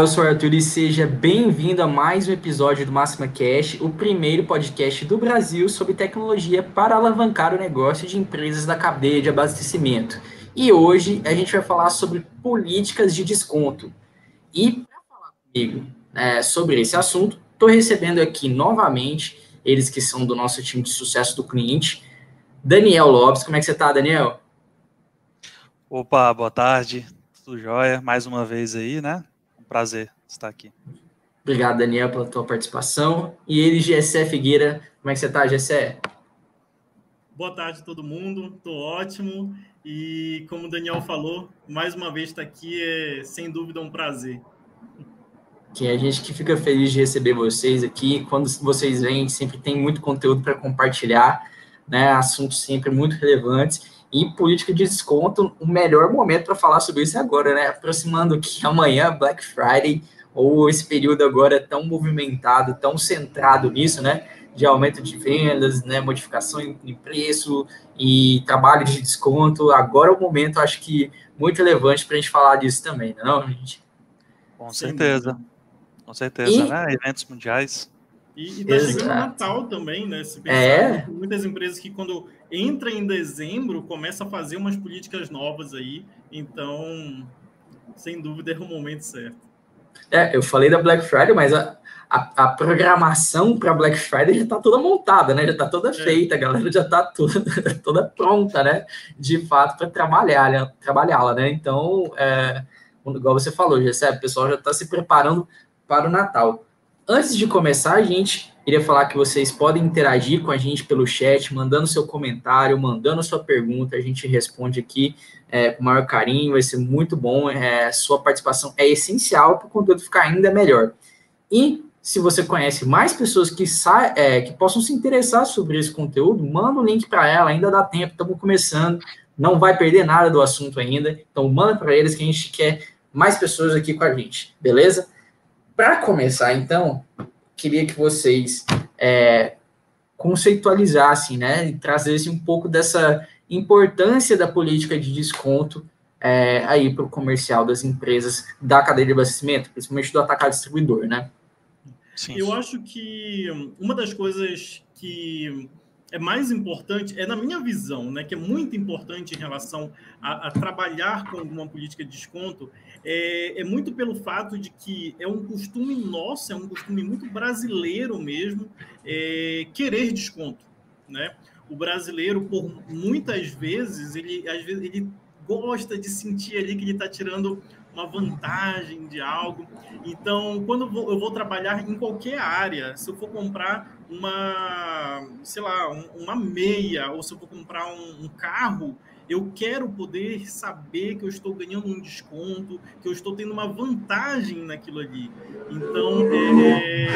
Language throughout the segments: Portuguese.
Eu sou o Arthur e seja bem-vindo a mais um episódio do Máxima Cash, o primeiro podcast do Brasil sobre tecnologia para alavancar o negócio de empresas da cadeia de abastecimento. E hoje a gente vai falar sobre políticas de desconto. E para falar comigo é, sobre esse assunto, estou recebendo aqui novamente eles que são do nosso time de sucesso do cliente, Daniel Lopes. Como é que você está, Daniel? Opa, boa tarde, tudo jóia? Mais uma vez aí, né? Prazer estar aqui. Obrigado, Daniel, pela tua participação. E ele, Gessé Figueira, como é que você está, Gessé? Boa tarde a todo mundo, estou ótimo. E como o Daniel falou, mais uma vez estar aqui é sem dúvida um prazer. Que a gente que fica feliz de receber vocês aqui. Quando vocês vêm, sempre tem muito conteúdo para compartilhar, né? Assuntos sempre muito relevantes. E política de desconto, o melhor momento para falar sobre isso é agora, né? Aproximando aqui amanhã, Black Friday, ou esse período agora tão movimentado, tão centrado nisso, né? De aumento de vendas, né? Modificação em preço e trabalho de desconto. Agora é o momento, acho que muito relevante para a gente falar disso também, não, é gente? Com certeza. Com certeza, e... né? Eventos mundiais. E, está chegando o Natal também, né? Se pensar, é. muitas empresas que quando entra em dezembro começa a fazer umas políticas novas aí. Então, sem dúvida, é o momento certo. É, eu falei da Black Friday, mas a, a, a programação para Black Friday já está toda montada, né? Já está toda é. feita, a galera já está toda, toda pronta, né? De fato, para trabalhar, né? trabalhá-la, né? Então, é, igual você falou, já o pessoal já está se preparando para o Natal. Antes de começar, a gente queria falar que vocês podem interagir com a gente pelo chat, mandando seu comentário, mandando sua pergunta, a gente responde aqui é, com o maior carinho, vai ser muito bom. É, sua participação é essencial para o conteúdo ficar ainda melhor. E se você conhece mais pessoas que, é, que possam se interessar sobre esse conteúdo, manda o um link para ela, ainda dá tempo, estamos começando, não vai perder nada do assunto ainda, então manda para eles que a gente quer mais pessoas aqui com a gente, beleza? Para começar, então, queria que vocês é, conceitualizassem, né, e trazessem um pouco dessa importância da política de desconto é, aí para o comercial das empresas da cadeia de abastecimento, principalmente do atacado distribuidor, né? Sim. Eu acho que uma das coisas que é mais importante, é na minha visão, né, que é muito importante em relação a, a trabalhar com uma política de desconto, é, é, muito pelo fato de que é um costume nosso, é um costume muito brasileiro mesmo, é, querer desconto, né? O brasileiro, por muitas vezes, ele às vezes ele gosta de sentir ali que ele está tirando uma vantagem de algo. Então, quando eu vou, trabalhar em qualquer área, se eu for comprar uma, sei lá, uma meia, ou se eu for comprar um, um carro, eu quero poder saber que eu estou ganhando um desconto, que eu estou tendo uma vantagem naquilo ali. Então, é,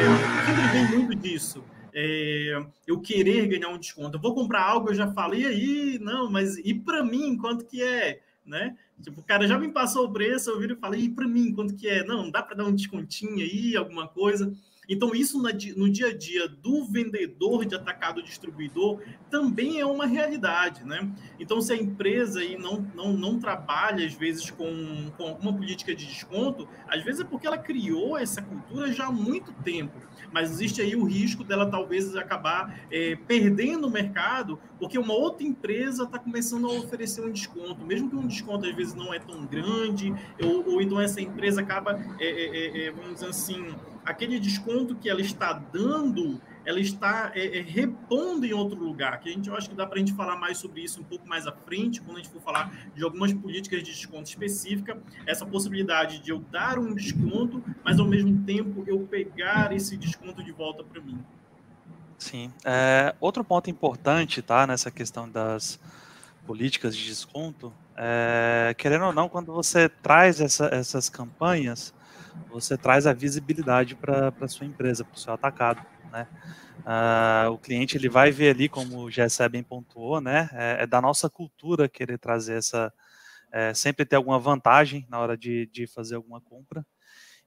sempre vem muito disso. É, eu querer ganhar um desconto. Eu vou comprar algo, eu já falei aí, não, mas e para mim, quanto que é? Né? Tipo, o cara já me passou o preço, eu viro e falei, e para mim, quanto que é? Não, dá para dar um descontinho aí, alguma coisa. Então, isso no dia a dia do vendedor de atacado distribuidor também é uma realidade, né? Então, se a empresa aí não, não, não trabalha, às vezes, com, com alguma política de desconto, às vezes é porque ela criou essa cultura já há muito tempo mas existe aí o risco dela talvez acabar é, perdendo o mercado, porque uma outra empresa está começando a oferecer um desconto, mesmo que um desconto às vezes não é tão grande, ou, ou então essa empresa acaba, é, é, é vamos dizer assim, aquele desconto que ela está dando, ela está é, é, repondo em outro lugar, que a gente eu acho que dá para a gente falar mais sobre isso um pouco mais à frente, quando a gente for falar de algumas políticas de desconto específica, essa possibilidade de eu dar um desconto, mas ao mesmo tempo eu pegar esse desconto de volta para mim. Sim. É, outro ponto importante, tá, nessa questão das políticas de desconto, é, querendo ou não, quando você traz essa, essas campanhas, você traz a visibilidade para a sua empresa, para o seu atacado, né? Uh, o cliente ele vai ver ali, como o Gessé bem pontuou, né? É, é, da nossa cultura querer trazer essa, é, sempre ter alguma vantagem na hora de, de fazer alguma compra.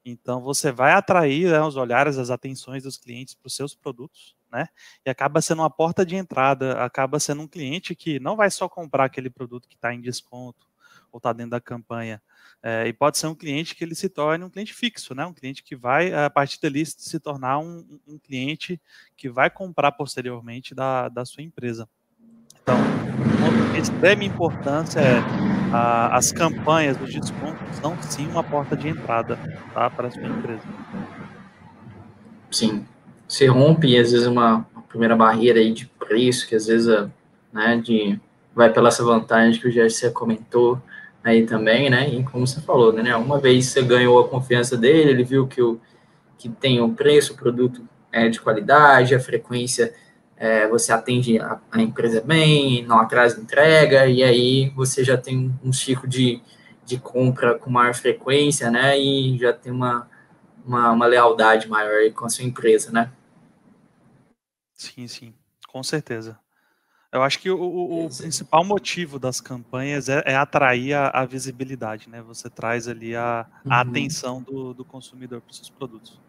Então você vai atrair né, os olhares, as atenções dos clientes para os seus produtos, né? E acaba sendo uma porta de entrada, acaba sendo um cliente que não vai só comprar aquele produto que está em desconto, ou está dentro da campanha. É, e pode ser um cliente que ele se torne um cliente fixo, né? Um cliente que vai, a partir dali, se tornar um, um cliente que vai comprar posteriormente da, da sua empresa. Então, de extrema importância é a, as campanhas, os descontos são sim uma porta de entrada tá, para a sua empresa. Sim. Você rompe, às vezes, uma, uma primeira barreira aí de preço, que às vezes né, de, vai pela essa vantagem que o GRC comentou aí também, né? E como você falou, né? Uma vez você ganhou a confiança dele, ele viu que, o, que tem o preço, o produto é de qualidade, a frequência é, você atende a, a, empresa bem, não atrasa entrega, e aí você já tem um ciclo de, de compra com maior frequência, né? E já tem uma, uma, uma lealdade maior com a sua empresa, né? Sim, sim, com certeza. Eu acho que o, o, o principal motivo das campanhas é, é atrair a, a, visibilidade, né? Você traz ali a, a uhum. atenção do, do consumidor para os seus produtos.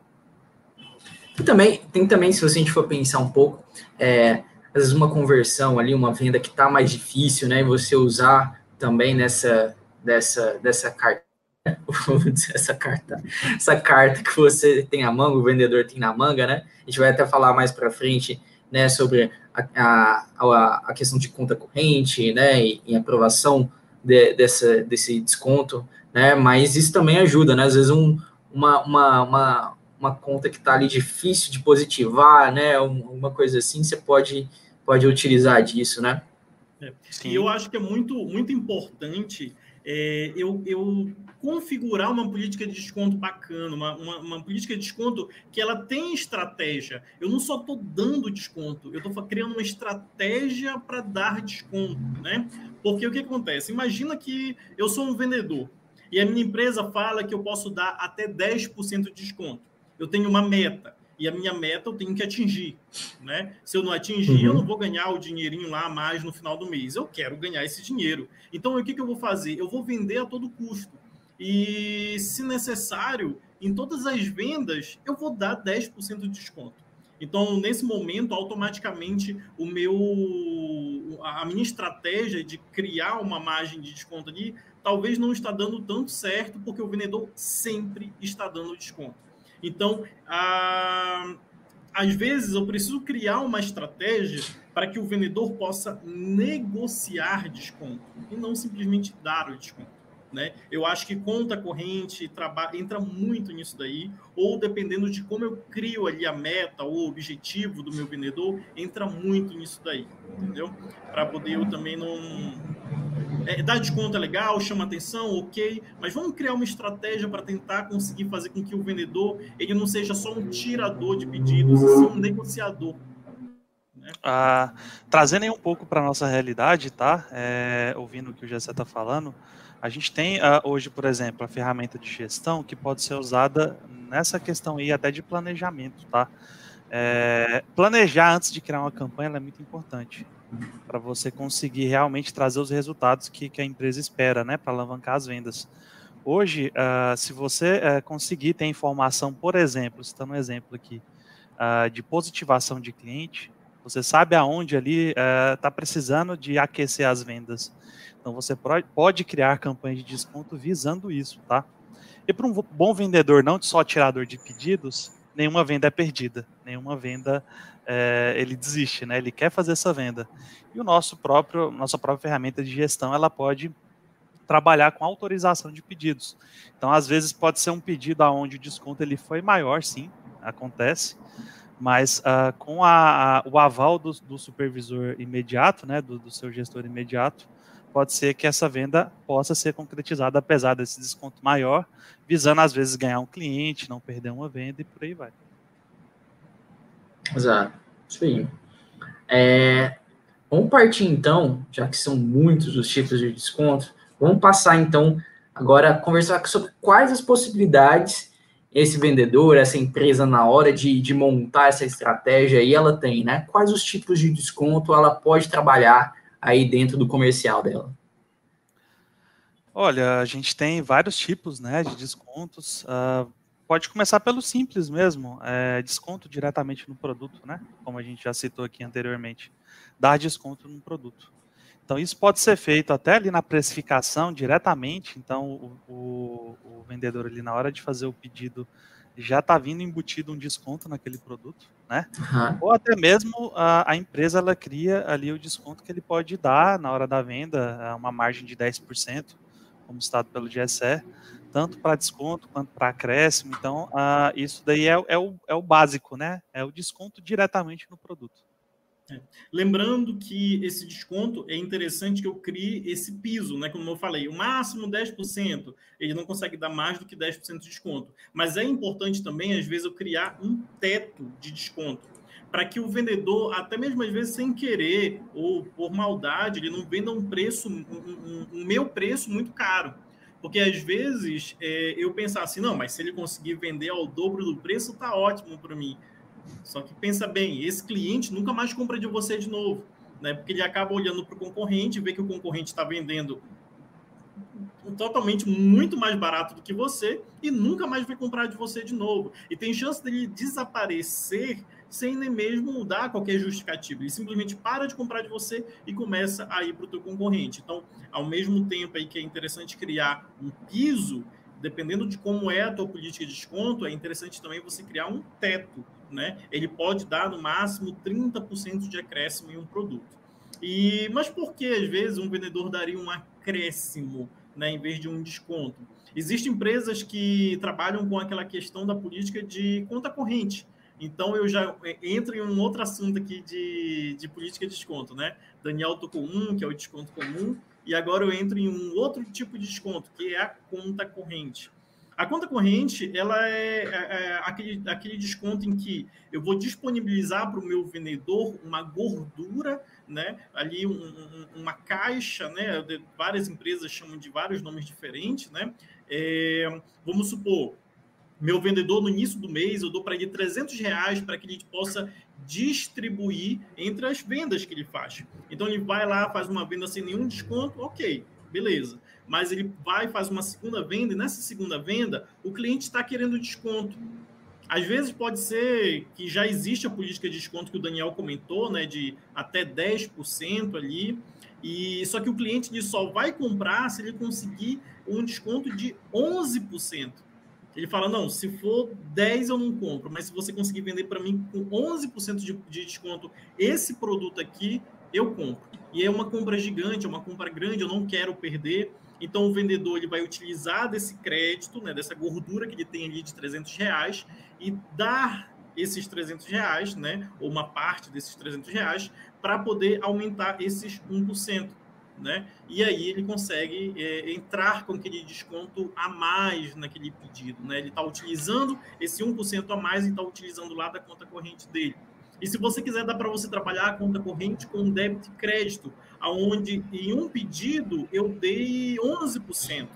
E também, tem também, se a gente for pensar um pouco, é, às vezes uma conversão ali, uma venda que está mais difícil, né? E você usar também nessa, dessa, dessa carta, essa carta, essa carta que você tem na manga, o vendedor tem na manga, né? A gente vai até falar mais para frente, né, sobre a, a, a, questão de conta corrente, né, e, e aprovação de, dessa, desse desconto, né? Mas isso também ajuda, né? Às vezes um, uma, uma, uma uma conta que está ali difícil de positivar, né? Uma coisa assim, você pode, pode utilizar disso, né? É. E eu acho que é muito, muito importante é, eu, eu configurar uma política de desconto bacana, uma, uma, uma, política de desconto que ela tem estratégia. Eu não só estou dando desconto, eu estou criando uma estratégia para dar desconto, né? Porque o que acontece? Imagina que eu sou um vendedor e a minha empresa fala que eu posso dar até 10% de desconto eu tenho uma meta. E a minha meta eu tenho que atingir, né? Se eu não atingir, uhum. eu não vou ganhar o dinheirinho lá a mais no final do mês. Eu quero ganhar esse dinheiro. Então, o que, que eu vou fazer? Eu vou vender a todo custo. E, se necessário, em todas as vendas, eu vou dar 10% de desconto. Então, nesse momento, automaticamente, o meu, a minha estratégia de criar uma margem de desconto ali, talvez não está dando tanto certo, porque o vendedor sempre está dando desconto. Então, a, às vezes, eu preciso criar uma estratégia para que o vendedor possa negociar desconto e não simplesmente dar o desconto. Né? Eu acho que conta corrente trabalha, entra muito nisso daí, ou dependendo de como eu crio ali a meta ou o objetivo do meu vendedor, entra muito nisso daí, entendeu? Para poder eu também não, é, dar desconto é legal, chama atenção, ok, mas vamos criar uma estratégia para tentar conseguir fazer com que o vendedor ele não seja só um tirador de pedidos, e sim um negociador. Né? Ah, trazendo aí um pouco para nossa realidade, tá? É, ouvindo o que o Gessé está falando, a gente tem uh, hoje, por exemplo, a ferramenta de gestão que pode ser usada nessa questão aí até de planejamento, tá? É, planejar antes de criar uma campanha é muito importante para você conseguir realmente trazer os resultados que, que a empresa espera, né, para alavancar as vendas. Hoje, uh, se você uh, conseguir ter informação, por exemplo, citando um exemplo aqui, uh, de positivação de cliente, você sabe aonde ali está precisando de aquecer as vendas. Então, você pode criar campanhas de desconto visando isso, tá? E para um bom vendedor, não só tirador de pedidos, nenhuma venda é perdida, nenhuma venda é, ele desiste, né? Ele quer fazer essa venda. E o nosso próprio, nossa própria ferramenta de gestão, ela pode trabalhar com autorização de pedidos. Então, às vezes pode ser um pedido aonde o desconto ele foi maior, sim, acontece, mas uh, com a, a, o aval do, do, supervisor imediato, né, do, do seu gestor imediato, pode ser que essa venda possa ser concretizada apesar desse desconto maior, visando às vezes ganhar um cliente, não perder uma venda e por aí vai. Exato. Isso aí. É, vamos partir então, já que são muitos os tipos de desconto, vamos passar então agora a conversar sobre quais as possibilidades esse vendedor, essa empresa, na hora de, de montar essa estratégia aí, ela tem, né? Quais os tipos de desconto ela pode trabalhar aí dentro do comercial dela? Olha, a gente tem vários tipos né, de descontos. Uh, pode começar pelo simples mesmo, é, desconto diretamente no produto, né? Como a gente já citou aqui anteriormente, dar desconto no produto. Então, isso pode ser feito até ali na precificação diretamente. Então, o, o, o vendedor ali, na hora de fazer o pedido, já está vindo embutido um desconto naquele produto, né? Uhum. Ou até mesmo a, a, empresa ela cria ali o desconto que ele pode dar na hora da venda, uma margem de 10%, como estado pelo GSE, tanto para desconto quanto para acréscimo. Então, uh, isso daí é, é, o, é o básico, né? É o desconto diretamente no produto. Lembrando que esse desconto é interessante que eu crie esse piso, né? Como eu falei, o máximo 10%, ele não consegue dar mais do que 10% de desconto. Mas é importante também, às vezes, eu criar um teto de desconto. Para que o vendedor, até mesmo às vezes sem querer ou por maldade, ele não venda um preço, um, um, um meu preço muito caro. Porque às vezes é, eu pensar assim, não, mas se ele conseguir vender ao dobro do preço, tá ótimo para mim. Só que pensa bem, esse cliente nunca mais compra de você de novo, né? Porque ele acaba olhando para o concorrente, vê que o concorrente está vendendo totalmente muito mais barato do que você e nunca mais vai comprar de você de novo. E tem chance dele desaparecer sem nem mesmo dar qualquer justificativa. Ele simplesmente para de comprar de você e começa a ir para o teu concorrente. Então, ao mesmo tempo aí que é interessante criar um piso, dependendo de como é a tua política de desconto, é interessante também você criar um teto né? Ele pode dar no máximo 30% de acréscimo em um produto. E mas por que às vezes um vendedor daria um acréscimo, né, em vez de um desconto? Existem empresas que trabalham com aquela questão da política de conta corrente. Então eu já é, entro em um outro assunto aqui de, de política de desconto, né? Daniel tocou um, que é o desconto comum, e agora eu entro em um outro tipo de desconto, que é a conta corrente. A conta corrente, ela é, é, é aquele, aquele desconto em que eu vou disponibilizar para o meu vendedor uma gordura, né? Ali um, um, uma caixa, né? Várias empresas chamam de vários nomes diferentes, né? É, vamos supor, meu vendedor no início do mês, eu dou para ele 300 reais para que ele possa distribuir entre as vendas que ele faz. Então ele vai lá, faz uma venda sem nenhum desconto, ok, beleza mas ele vai e faz uma segunda venda, e nessa segunda venda, o cliente está querendo desconto. Às vezes pode ser que já existe a política de desconto que o Daniel comentou, né, de até 10% ali, e só que o cliente só vai comprar se ele conseguir um desconto de 11%. Ele fala: não, se for 10 eu não compro, mas se você conseguir vender para mim com 11% de, de desconto esse produto aqui, eu compro. E é uma compra gigante, é uma compra grande, eu não quero perder. Então, o vendedor ele vai utilizar desse crédito, né, dessa gordura que ele tem ali de 300 reais e dar esses 300 reais, né, ou uma parte desses 300 reais, para poder aumentar esses 1%. Né? E aí ele consegue é, entrar com aquele desconto a mais naquele pedido. Né? Ele está utilizando esse 1% a mais e está utilizando lá da conta corrente dele. E se você quiser, dá para você trabalhar a conta corrente com débito e crédito, aonde em um pedido eu dei 11%,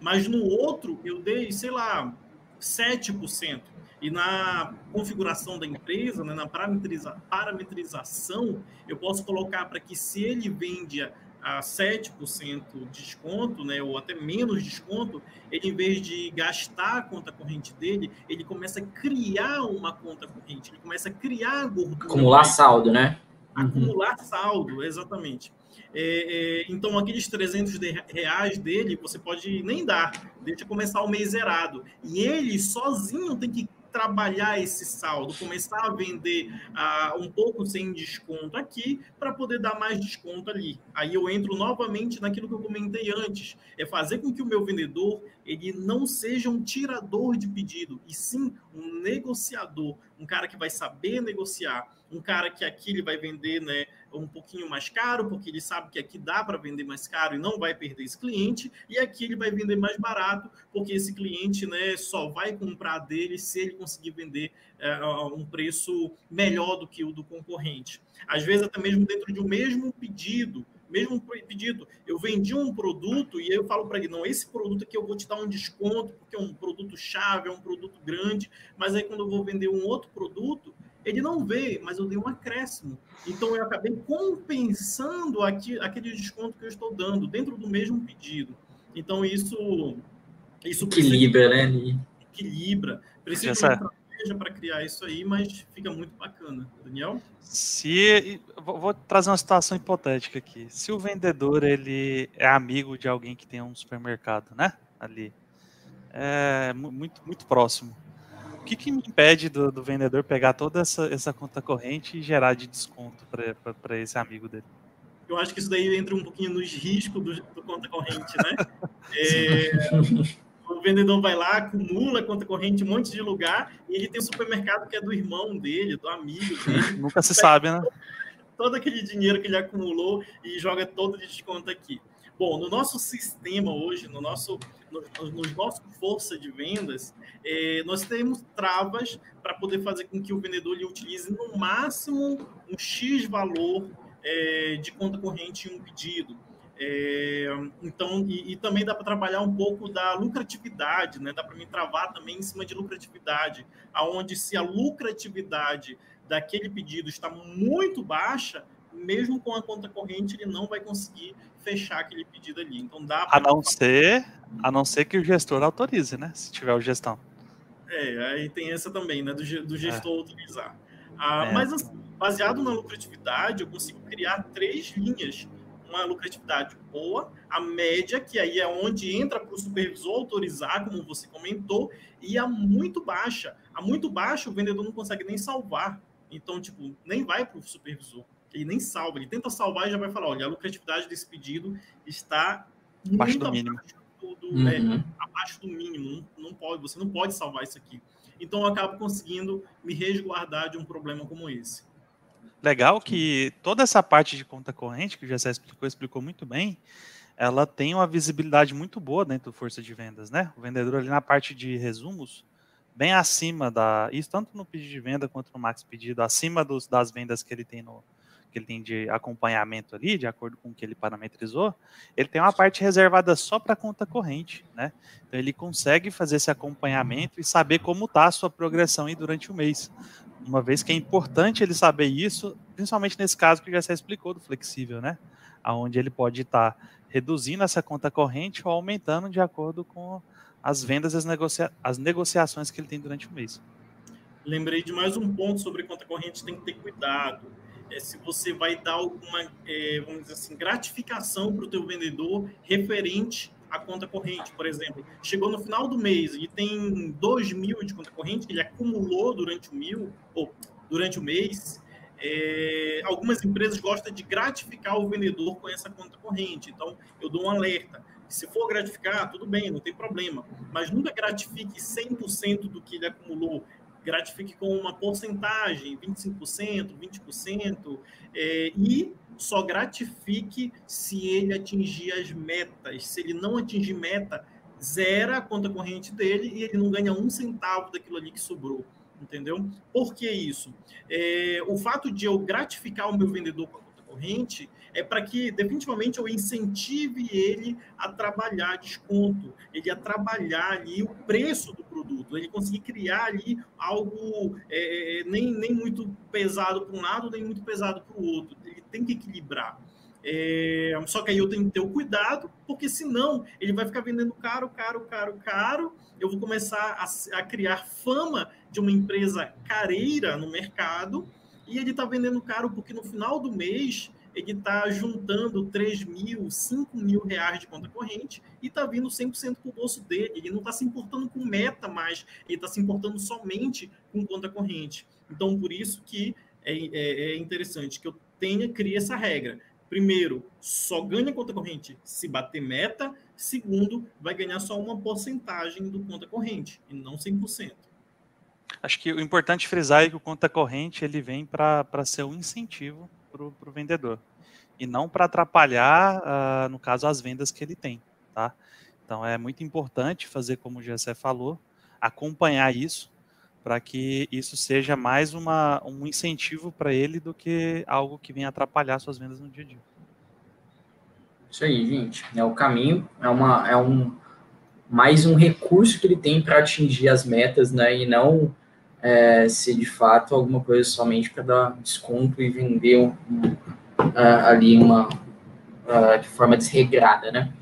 mas no outro eu dei, sei lá, 7%. E na configuração da empresa, né, na parametriza, parametrização, eu posso colocar para que se ele vende a 7% de desconto, né, ou até menos desconto, ele, em vez de gastar a conta corrente dele, ele começa a criar uma conta corrente, ele começa a criar gordura. Acumular saldo, né? Acumular uhum. saldo, exatamente. É, é, então, aqueles 300 reais dele, você pode nem dar, deixa começar o mês zerado. E ele sozinho tem que trabalhar esse saldo, começar a vender uh, um pouco sem desconto aqui para poder dar mais desconto ali. Aí eu entro novamente naquilo que eu comentei antes, é fazer com que o meu vendedor ele não seja um tirador de pedido, e sim um negociador, um cara que vai saber negociar, um cara que aqui ele vai vender né, um pouquinho mais caro, porque ele sabe que aqui dá para vender mais caro e não vai perder esse cliente, e aqui ele vai vender mais barato, porque esse cliente né, só vai comprar dele se ele conseguir vender é, um preço melhor do que o do concorrente. Às vezes, até mesmo dentro de um mesmo pedido, mesmo pedido, eu vendi um produto e eu falo para ele, não, esse produto aqui eu vou te dar um desconto, porque é um produto chave, é um produto grande, mas aí quando eu vou vender um outro produto, ele não vê, mas eu dei um acréscimo. Então, eu acabei compensando aqui, aquele desconto que eu estou dando dentro do mesmo pedido. Então, isso... isso equilibra, né? Equilibra. Precisa Essa... seja para criar isso aí, mas fica muito bacana. Daniel? Se vou trazer uma situação hipotética aqui. Se o vendedor ele é amigo de alguém que tem um supermercado, né? Ali, é muito muito próximo. O que, que me impede do, do vendedor pegar toda essa, essa conta corrente e gerar de desconto para esse amigo dele? Eu acho que isso daí entra um pouquinho nos riscos do, do conta corrente, né? é, o vendedor vai lá, acumula conta corrente em um monte de lugar e ele tem um supermercado que é do irmão dele, do amigo dele. Nunca se sabe, né? Todo aquele dinheiro que ele acumulou e joga todo de desconto aqui. Bom, no nosso sistema hoje, no nosso, no, no nosso força de vendas, é, nós temos travas para poder fazer com que o vendedor ele utilize no máximo um X valor é, de conta corrente em um pedido. É, então, e, e, também dá para trabalhar um pouco da lucratividade, né? Dá para me travar também em cima de lucratividade, aonde se a lucratividade daquele pedido está muito baixa, mesmo com a conta corrente ele não vai conseguir fechar aquele pedido ali. Então dá a não ser a não ser que o gestor autorize, né? Se tiver o gestão. É, aí tem essa também, né? Do, do gestor é. autorizar. Ah, é. Mas assim, baseado na lucratividade, eu consigo criar três linhas. Uma lucratividade boa, a média, que aí é onde entra para o supervisor autorizar, como você comentou, e a muito baixa. A muito baixa, o vendedor não consegue nem salvar. Então, tipo, nem vai para o supervisor. Ele nem salva. Ele tenta salvar e já vai falar: olha, a lucratividade desse pedido está abaixo do mínimo. Do, do, é, uhum. é, abaixo do mínimo. Não, não pode, você não pode salvar isso aqui. Então, eu acabo conseguindo me resguardar de um problema como esse. Legal que toda essa parte de conta corrente, que o Jessé explicou, explicou muito bem, ela tem uma visibilidade muito boa dentro do força de vendas, né? O vendedor ali na parte de resumos, bem acima da. Isso tanto no pedido de venda quanto no max pedido, acima dos, das vendas que ele tem no, que ele tem de acompanhamento ali, de acordo com o que ele parametrizou, ele tem uma parte reservada só para conta corrente, né? Então ele consegue fazer esse acompanhamento e saber como está a sua progressão aí durante o mês uma vez que é importante ele saber isso, principalmente nesse caso que já se explicou do flexível, né? Aonde ele pode estar tá reduzindo essa conta corrente ou aumentando de acordo com as vendas e as, negocia as negociações que ele tem durante o mês. Lembrei de mais um ponto sobre conta corrente, tem que ter cuidado. É, se você vai dar alguma, é, vamos dizer assim, gratificação para o teu vendedor referente a conta corrente, por exemplo. Chegou no final do mês e tem 2 mil de conta corrente que ele acumulou durante o mil, ou durante o mês. É, algumas empresas gostam de gratificar o vendedor com essa conta corrente. Então, eu dou um alerta. Se for gratificar, tudo bem, não tem problema. Mas nunca gratifique 100% do que ele acumulou gratifique com uma porcentagem, 25%, 20%, é, e só gratifique se ele atingir as metas. Se ele não atingir meta, zera a conta corrente dele e ele não ganha um centavo daquilo ali que sobrou. Entendeu? Por que isso? É, o fato de eu gratificar o meu vendedor com a conta corrente é para que definitivamente eu incentive ele a trabalhar desconto, ele a trabalhar ali o preço do produto, ele conseguir criar ali algo é, é nem, nem muito pesado para um lado, nem muito pesado para o outro. Ele tem que equilibrar. É, só que aí eu tenho que ter o cuidado, porque senão ele vai ficar vendendo caro, caro, caro, caro. Eu vou começar a, a criar fama de uma empresa careira no mercado e ele está vendendo caro porque no final do mês ele está juntando 3 mil, 5 mil reais de conta corrente e está vindo 100% para o bolso dele. Ele não está se importando com meta mais, ele está se importando somente com conta corrente. Então, por isso que é, é, é interessante que eu tenha, crie essa regra. Primeiro, só ganha conta corrente se bater meta. Segundo, vai ganhar só uma porcentagem do conta corrente e não 100%. Acho que o importante frisar é que o conta corrente ele vem para ser um incentivo para o vendedor e não para atrapalhar, uh, no caso, as vendas que ele tem, tá? Então é muito importante fazer como o Gessé falou, acompanhar isso para que isso seja mais uma, um incentivo para ele do que algo que venha atrapalhar suas vendas no dia a dia. Isso aí, gente. É o caminho, é, uma, é um mais um recurso que ele tem para atingir as metas, né? E não é, se de fato alguma coisa somente para dar desconto e vender um, uh, ali uma uh, de forma desregrada, né?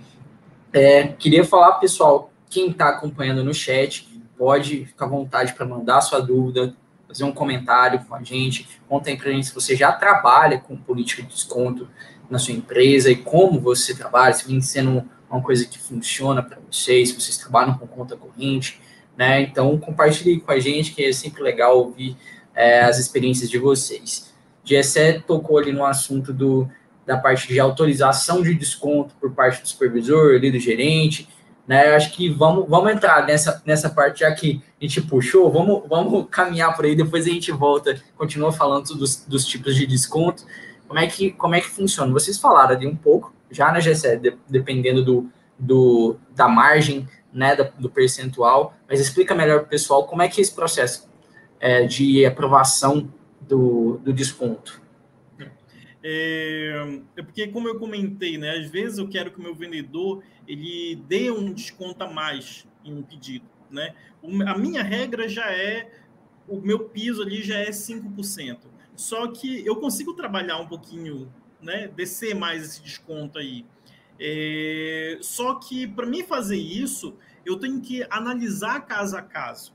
É, queria falar, pessoal, quem está acompanhando no chat, pode ficar à vontade para mandar sua dúvida, fazer um comentário com a gente, contem para a gente se você já trabalha com política de desconto na sua empresa e como você trabalha, se vem sendo uma coisa que funciona para vocês, se vocês trabalham com conta corrente, né? Então, compartilhe com a gente, que é sempre legal ouvir é, as experiências de vocês. Gessé tocou ali no assunto do, da parte de autorização de desconto por parte do supervisor, ali do gerente, né? Acho que vamos, vamos entrar nessa, nessa parte já que a gente puxou, vamos, vamos caminhar por aí, depois a gente volta, continua falando dos, dos tipos de desconto. Como é, que, como é que funciona? Vocês falaram ali um pouco, já na GCE, de, dependendo do, do, da margem, né, do, percentual, mas explica melhor para o pessoal como é que é esse processo é, de aprovação do, do desconto. É, é, porque, como eu comentei, né, às vezes eu quero que o meu vendedor ele dê um desconto a mais em um pedido. Né? A minha regra já é, o meu piso ali já é 5%. Só que eu consigo trabalhar um pouquinho, né, descer mais esse desconto aí. É, só que para mim fazer isso, eu tenho que analisar caso a caso.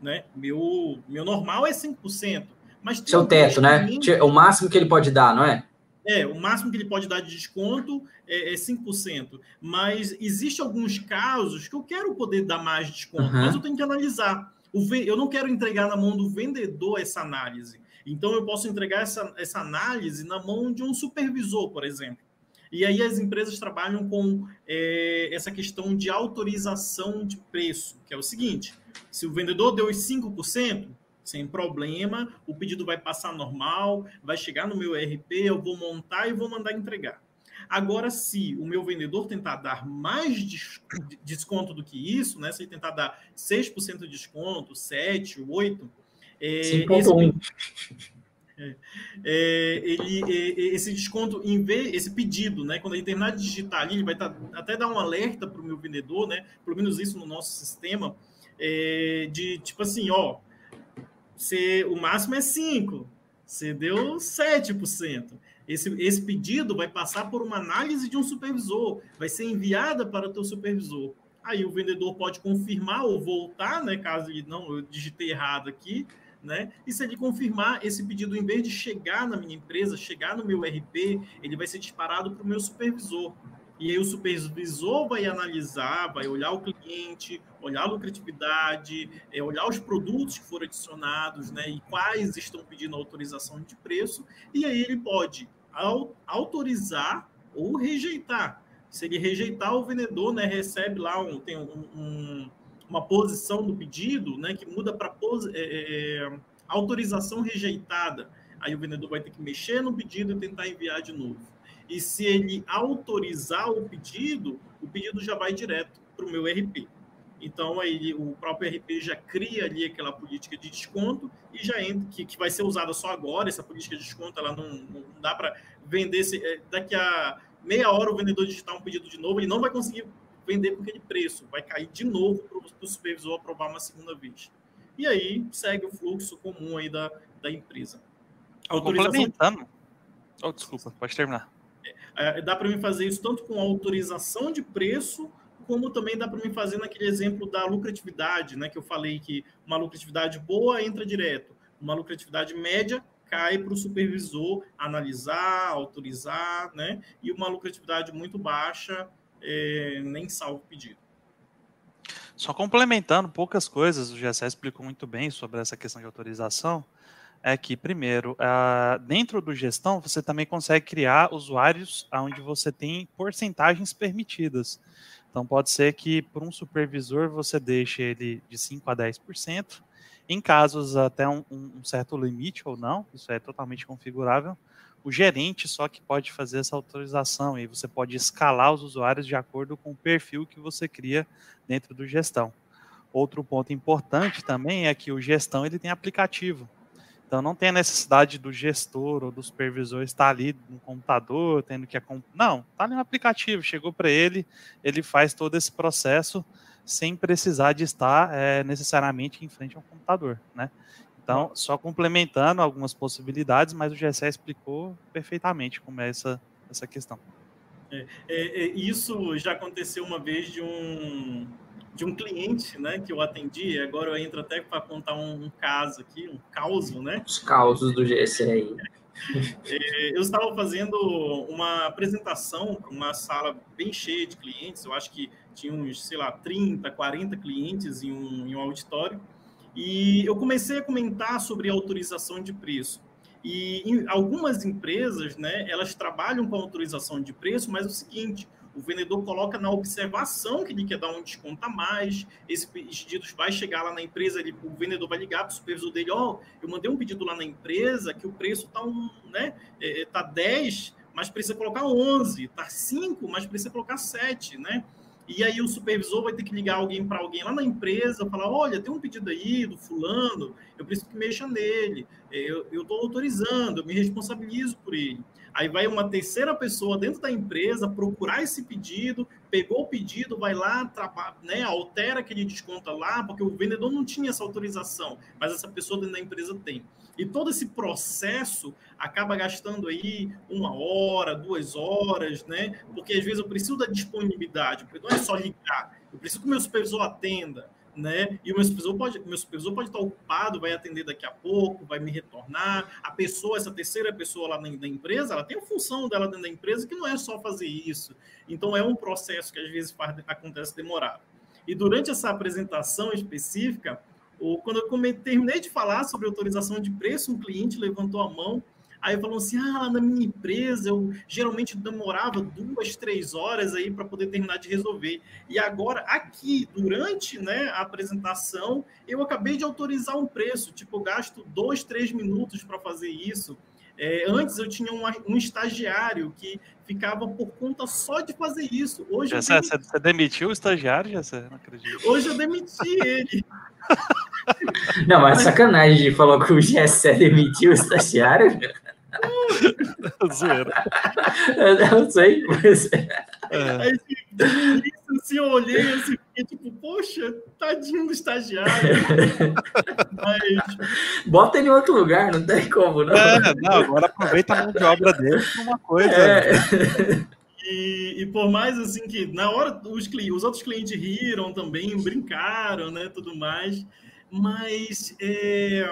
Né? Meu, meu normal é 5%. Mas Seu teto, né? O máximo que ele pode dar, não é? É, o máximo que ele pode dar de desconto é, é 5%. Mas existe alguns casos que eu quero poder dar mais desconto, uhum. mas eu tenho que analisar. Eu não quero entregar na mão do vendedor essa análise. Então, eu posso entregar essa, essa análise na mão de um supervisor, por exemplo. E aí as empresas trabalham com é, essa questão de autorização de preço, que é o seguinte: se o vendedor deu os 5%, sem problema, o pedido vai passar normal, vai chegar no meu ERP, eu vou montar e vou mandar entregar. Agora, se o meu vendedor tentar dar mais desconto do que isso, né? Se ele tentar dar 6% de desconto, 7, 8, é, esse, é, é, ele, é, esse desconto, em vez, esse pedido, né? Quando ele terminar de digitar ali, ele vai tá, até dar um alerta para o meu vendedor, né? Pelo menos isso no nosso sistema, é, de tipo assim, ó, você, o máximo é 5%, você deu 7%. Esse, esse pedido vai passar por uma análise de um supervisor, vai ser enviada para o teu supervisor. Aí o vendedor pode confirmar ou voltar, né, caso ele não, eu digitei errado aqui, né? E se ele confirmar esse pedido, em vez de chegar na minha empresa, chegar no meu RP, ele vai ser disparado para o meu supervisor. E aí o supervisor vai analisar, vai olhar o cliente, olhar a lucratividade, é, olhar os produtos que foram adicionados, né, e quais estão pedindo autorização de preço, e aí ele pode autorizar ou rejeitar. Se ele rejeitar, o vendedor né, recebe lá um, tem um, um, uma posição do pedido né, que muda para é, é, autorização rejeitada. Aí o vendedor vai ter que mexer no pedido e tentar enviar de novo. E se ele autorizar o pedido, o pedido já vai direto para o meu RP. Então, aí o próprio RP já cria ali aquela política de desconto e já entra, que, que vai ser usada só agora. Essa política de desconto ela não, não dá para vender. Se, é, daqui a meia hora o vendedor digitar um pedido de novo, ele não vai conseguir vender com aquele preço, vai cair de novo para o supervisor aprovar uma segunda vez. E aí segue o fluxo comum aí da, da empresa. Autorização... Complementando. Oh, desculpa, pode terminar. É, dá para mim fazer isso tanto com autorização de preço, como também dá para mim fazer naquele exemplo da lucratividade, né? Que eu falei que uma lucratividade boa entra direto, uma lucratividade média cai para o supervisor analisar, autorizar, né? E uma lucratividade muito baixa é, nem salva o pedido. Só complementando poucas coisas, o GSS explicou muito bem sobre essa questão de autorização é que, primeiro, dentro do gestão, você também consegue criar usuários onde você tem porcentagens permitidas. Então, pode ser que, por um supervisor, você deixe ele de 5% a 10%, em casos até um certo limite ou não, isso é totalmente configurável. O gerente só que pode fazer essa autorização, e você pode escalar os usuários de acordo com o perfil que você cria dentro do gestão. Outro ponto importante também é que o gestão ele tem aplicativo. Então não tem a necessidade do gestor ou do supervisor estar ali no computador, tendo que não, está ali no aplicativo, chegou para ele, ele faz todo esse processo sem precisar de estar é, necessariamente em frente ao computador, né? Então, só complementando algumas possibilidades, mas o GSE explicou perfeitamente como é essa, essa questão. É, é, é, isso já aconteceu uma vez de um de um cliente, né, que eu atendi. Agora eu entro até para contar um, um, caso aqui, um caos, né? Os causos do GSI. É, eu estava fazendo uma apresentação para uma sala bem cheia de clientes. Eu acho que tinha uns, sei lá, 30, 40 clientes em um, em um auditório. E eu comecei a comentar sobre autorização de preço. E algumas empresas, né, elas trabalham com autorização de preço, mas é o seguinte, o vendedor coloca na observação que ele quer dar um desconto a mais, esse pedido vai chegar lá na empresa, ele, o vendedor vai ligar para o supervisor dele, ó, oh, eu mandei um pedido lá na empresa que o preço está um, né, é, tá 10, mas precisa colocar 11, tá 5, mas precisa colocar 7, né? E aí o supervisor vai ter que ligar alguém para alguém lá na empresa, falar, olha, tem um pedido aí do fulano, eu preciso que mexa nele, eu estou autorizando, eu me responsabilizo por ele. Aí vai uma terceira pessoa dentro da empresa procurar esse pedido, pegou o pedido, vai lá, né, altera aquele desconto lá, porque o vendedor não tinha essa autorização, mas essa pessoa dentro da empresa tem. E todo esse processo acaba gastando aí uma hora, duas horas, né? Porque às vezes eu preciso da disponibilidade, porque não é só ligar, eu preciso que o meu supervisor atenda né? E o meu supervisor pode, meu supervisor pode estar ocupado, vai atender daqui a pouco, vai me retornar. A pessoa, essa terceira pessoa lá na, empresa, ela tem a função dela dentro da empresa que não é só fazer isso. Então é um processo que às vezes acontece demorado. E durante essa apresentação específica, ou quando eu terminei de falar sobre autorização de preço, um cliente levantou a mão Aí falou assim: ah, lá na minha empresa eu geralmente demorava duas, três horas aí para poder terminar de resolver. E agora, aqui, durante né, a apresentação, eu acabei de autorizar um preço, tipo, eu gasto dois, três minutos para fazer isso. É, antes eu tinha um, um, estagiário que ficava por conta só de fazer isso. Hoje já demiti... Você demitiu o estagiário, já você não acredito. Hoje eu demiti ele. Não, mas sacanagem de falar que o Gessé demitiu o estagiário. Zoeira. Eu não sei, mas. É. Aí, isso, assim, eu olhei assim, fiquei tipo, poxa, tadinho do estagiário. mas... Bota ele em outro lugar, não tem como, não. É, não, agora aproveita a mão de obra dele uma coisa. É. E, e, por mais assim que na hora os, os outros clientes riram também, brincaram, né, tudo mais, mas é,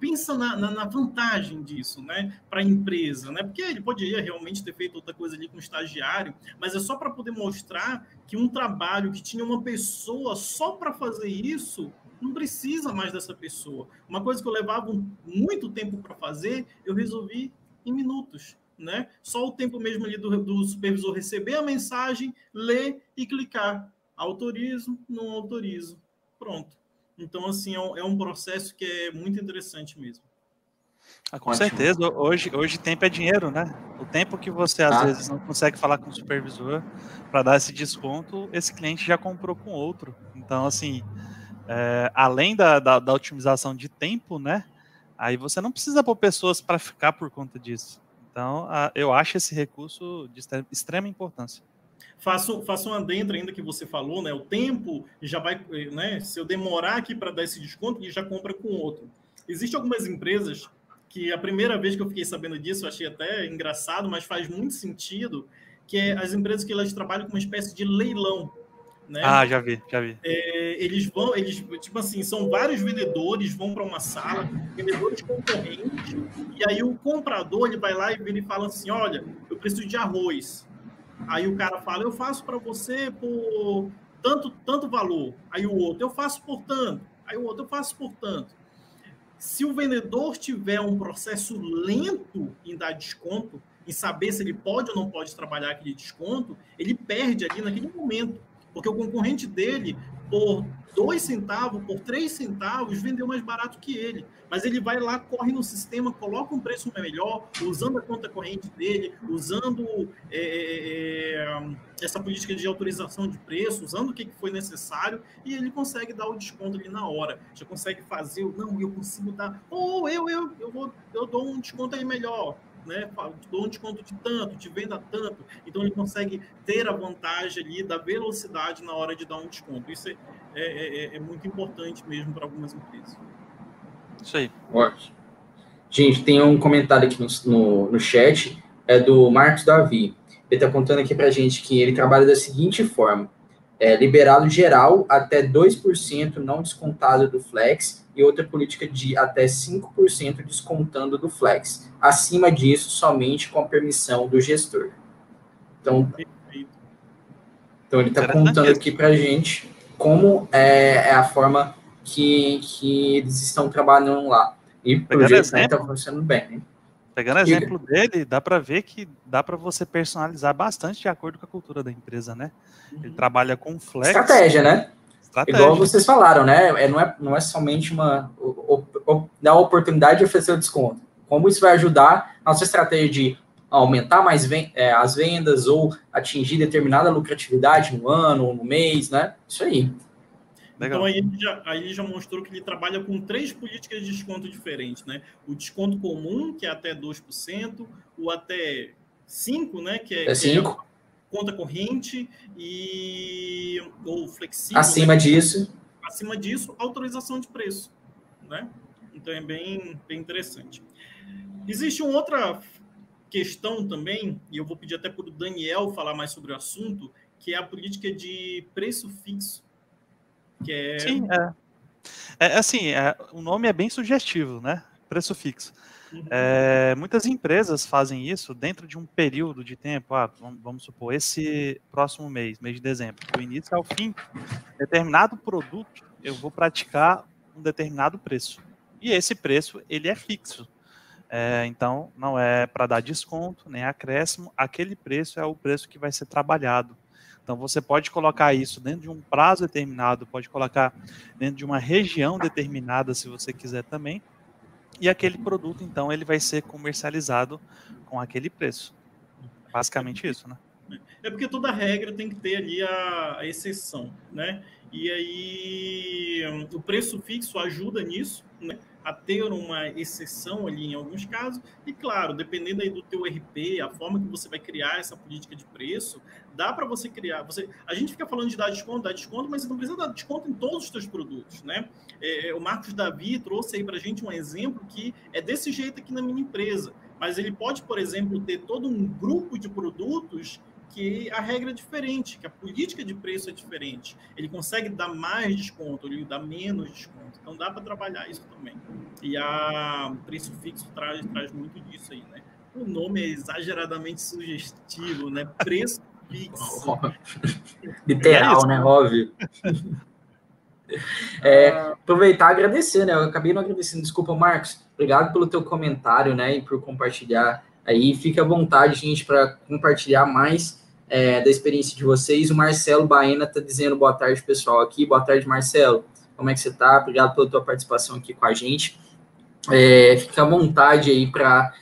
pensa na, na, na, vantagem disso, né, para a empresa, né? Porque ele poderia realmente ter feito outra coisa ali com o estagiário, mas é só para poder mostrar que um trabalho que tinha uma pessoa só para fazer isso não precisa mais dessa pessoa. Uma coisa que eu levava muito tempo para fazer, eu resolvi em minutos. Né? Só o tempo mesmo ali do, do supervisor receber a mensagem, ler e clicar. Autorizo, não autorizo. Pronto. Então, assim, é um, é um processo que é muito interessante mesmo. Ah, com Ótimo. certeza, hoje, hoje tempo é dinheiro, né? O tempo que você às ah. vezes não consegue falar com o supervisor para dar esse desconto, esse cliente já comprou com outro. Então, assim, é, além da, da, da, otimização de tempo, né? Aí você não precisa pôr pessoas para ficar por conta disso. Então, a, eu acho esse recurso de extrema importância. Faço, faço um adentro ainda que você falou, né? O tempo já vai, né? Se eu demorar aqui para dar esse desconto, ele já compra com outro. Existem algumas empresas que a primeira vez que eu fiquei sabendo disso, eu achei até engraçado, mas faz muito sentido, que é as empresas que elas trabalham com uma espécie de leilão. Né? Ah, já vi, já vi. É, eles vão, eles, tipo assim, são vários vendedores, vão para uma sala, vendedores concorrentes, e aí o comprador ele vai lá e ele fala assim: olha, eu preciso de arroz. Aí o cara fala, eu faço para você por tanto, tanto valor. Aí o outro, eu faço por tanto. Aí o outro, eu faço por tanto. Se o vendedor tiver um processo lento em dar desconto, em saber se ele pode ou não pode trabalhar aquele desconto, ele perde ali naquele momento. Porque o concorrente dele, por dois centavos, por três centavos, vendeu mais barato que ele. Mas ele vai lá, corre no sistema, coloca um preço melhor, usando a conta corrente dele, usando é, é, é, essa política de autorização de preço, usando o que foi necessário, e ele consegue dar o desconto ali na hora. Já consegue fazer, não, eu consigo dar, ou eu, eu, eu, vou, eu dou um desconto aí melhor né, dou um desconto de tanto, te venda tanto, então ele consegue ter a vantagem ali da velocidade na hora de dar um desconto. Isso é, é, é, é muito importante mesmo para algumas empresas. Isso aí. Ótimo. Gente, tem um comentário aqui no, no, no chat, é do Marcos Davi. Ele está contando aqui para gente que ele trabalha da seguinte forma. É, liberado geral até 2% não descontado do flex e outra política de até 5% descontando do flex. Acima disso, somente com a permissão do gestor. Então, então ele está contando aqui para a gente como é, é, a forma que, que eles estão trabalhando lá. E o jeito está funcionando bem. Né? Pegando exemplo dele, dá para ver que dá para você personalizar bastante de acordo com a cultura da empresa, né? Ele uhum. trabalha com flex. Estratégia, né? Estratégia. Igual vocês falaram, né? É, não, é, não é somente uma o, o, dar a oportunidade de oferecer o desconto. Como isso vai ajudar a nossa estratégia de aumentar mais ven é, as vendas ou atingir determinada lucratividade no ano ou no mês, né? Isso aí. Legal. Então aí ele, já, aí ele já mostrou que ele trabalha com três políticas de desconto diferentes, né? O desconto comum, que é até 2%, o até 5%, né? Que é, é 5%. Que é conta corrente e ou flexível. Acima né? disso. Acima disso, autorização de preço, né? Então é bem, bem interessante. Existe uma outra questão também, e eu vou pedir até para o Daniel falar mais sobre o assunto, que é a política de preço fixo que é... Sim, é. É, assim, é, o nome é bem sugestivo, né? Preço fixo. Uhum. É, muitas empresas fazem isso dentro de um período de tempo. Ah, vamos, vamos, supor, esse próximo mês, mês de dezembro, do início ao fim, determinado produto, eu vou praticar um determinado preço. E esse preço, ele é fixo. É, então, não é para dar desconto, nem acréscimo. Aquele preço é o preço que vai ser trabalhado. Então você pode colocar isso dentro de um prazo determinado, pode colocar dentro de uma região determinada, se você quiser também. E aquele produto, então, ele vai ser comercializado com aquele preço. Basicamente isso, né? É porque toda regra tem que ter ali a, exceção, né? E aí o preço fixo ajuda nisso, né? A ter uma exceção ali em alguns casos. E claro, dependendo aí do teu RP, a forma que você vai criar essa política de preço, dá para você criar. Você, a gente fica falando de dar desconto, dar desconto, mas você não precisa dar desconto em todos os seus produtos, né? É, o Marcos Davi trouxe aí para a gente um exemplo que é desse jeito aqui na minha empresa. Mas ele pode, por exemplo, ter todo um grupo de produtos que a regra é diferente, que a política de preço é diferente. Ele consegue dar mais desconto, ele dá menos desconto. Então dá para trabalhar isso também. E a preço fixo traz, traz muito disso aí, né? O nome é exageradamente sugestivo, né? Preço fixo. Literal, né? Óbvio. É, aproveitar e agradecer, né? Eu acabei não agradecendo, desculpa, Marcos. Obrigado pelo teu comentário, né? E por compartilhar aí. Fique à vontade, gente, para compartilhar mais é, da experiência de vocês. O Marcelo Baena está dizendo boa tarde, pessoal, aqui. Boa tarde, Marcelo. Como é que você está? Obrigado pela tua participação aqui com a gente. É, fica à vontade aí para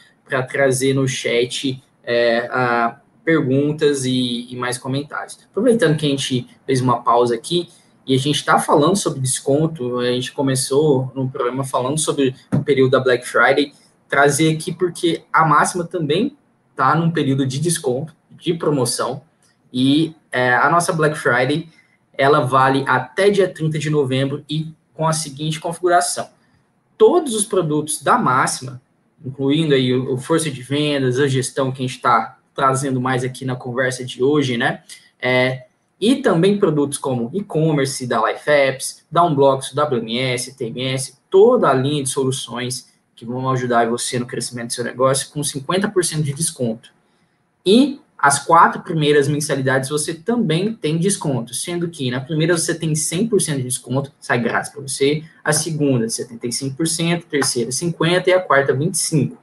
trazer no chat é, a, perguntas e, e, mais comentários. Aproveitando que a gente fez uma pausa aqui e a gente está falando sobre desconto, a gente começou no programa falando sobre o período da Black Friday, trazer aqui porque a máxima também está num período de desconto, de promoção, e é, a nossa Black Friday ela vale até dia 30 de novembro e com a seguinte configuração. Todos os produtos da máxima, incluindo aí o, o força de vendas, a gestão que a gente está trazendo mais aqui na conversa de hoje, né? É, e também produtos como e-commerce da Life Apps, Downblocks, WMS, TMS, toda a linha de soluções que vão ajudar você no crescimento do seu negócio com 50% de desconto. E as quatro primeiras mensalidades você também tem desconto, sendo que na primeira você tem 100% de desconto, sai grátis para você, a segunda 75%, a terceira 50% e a quarta 25%.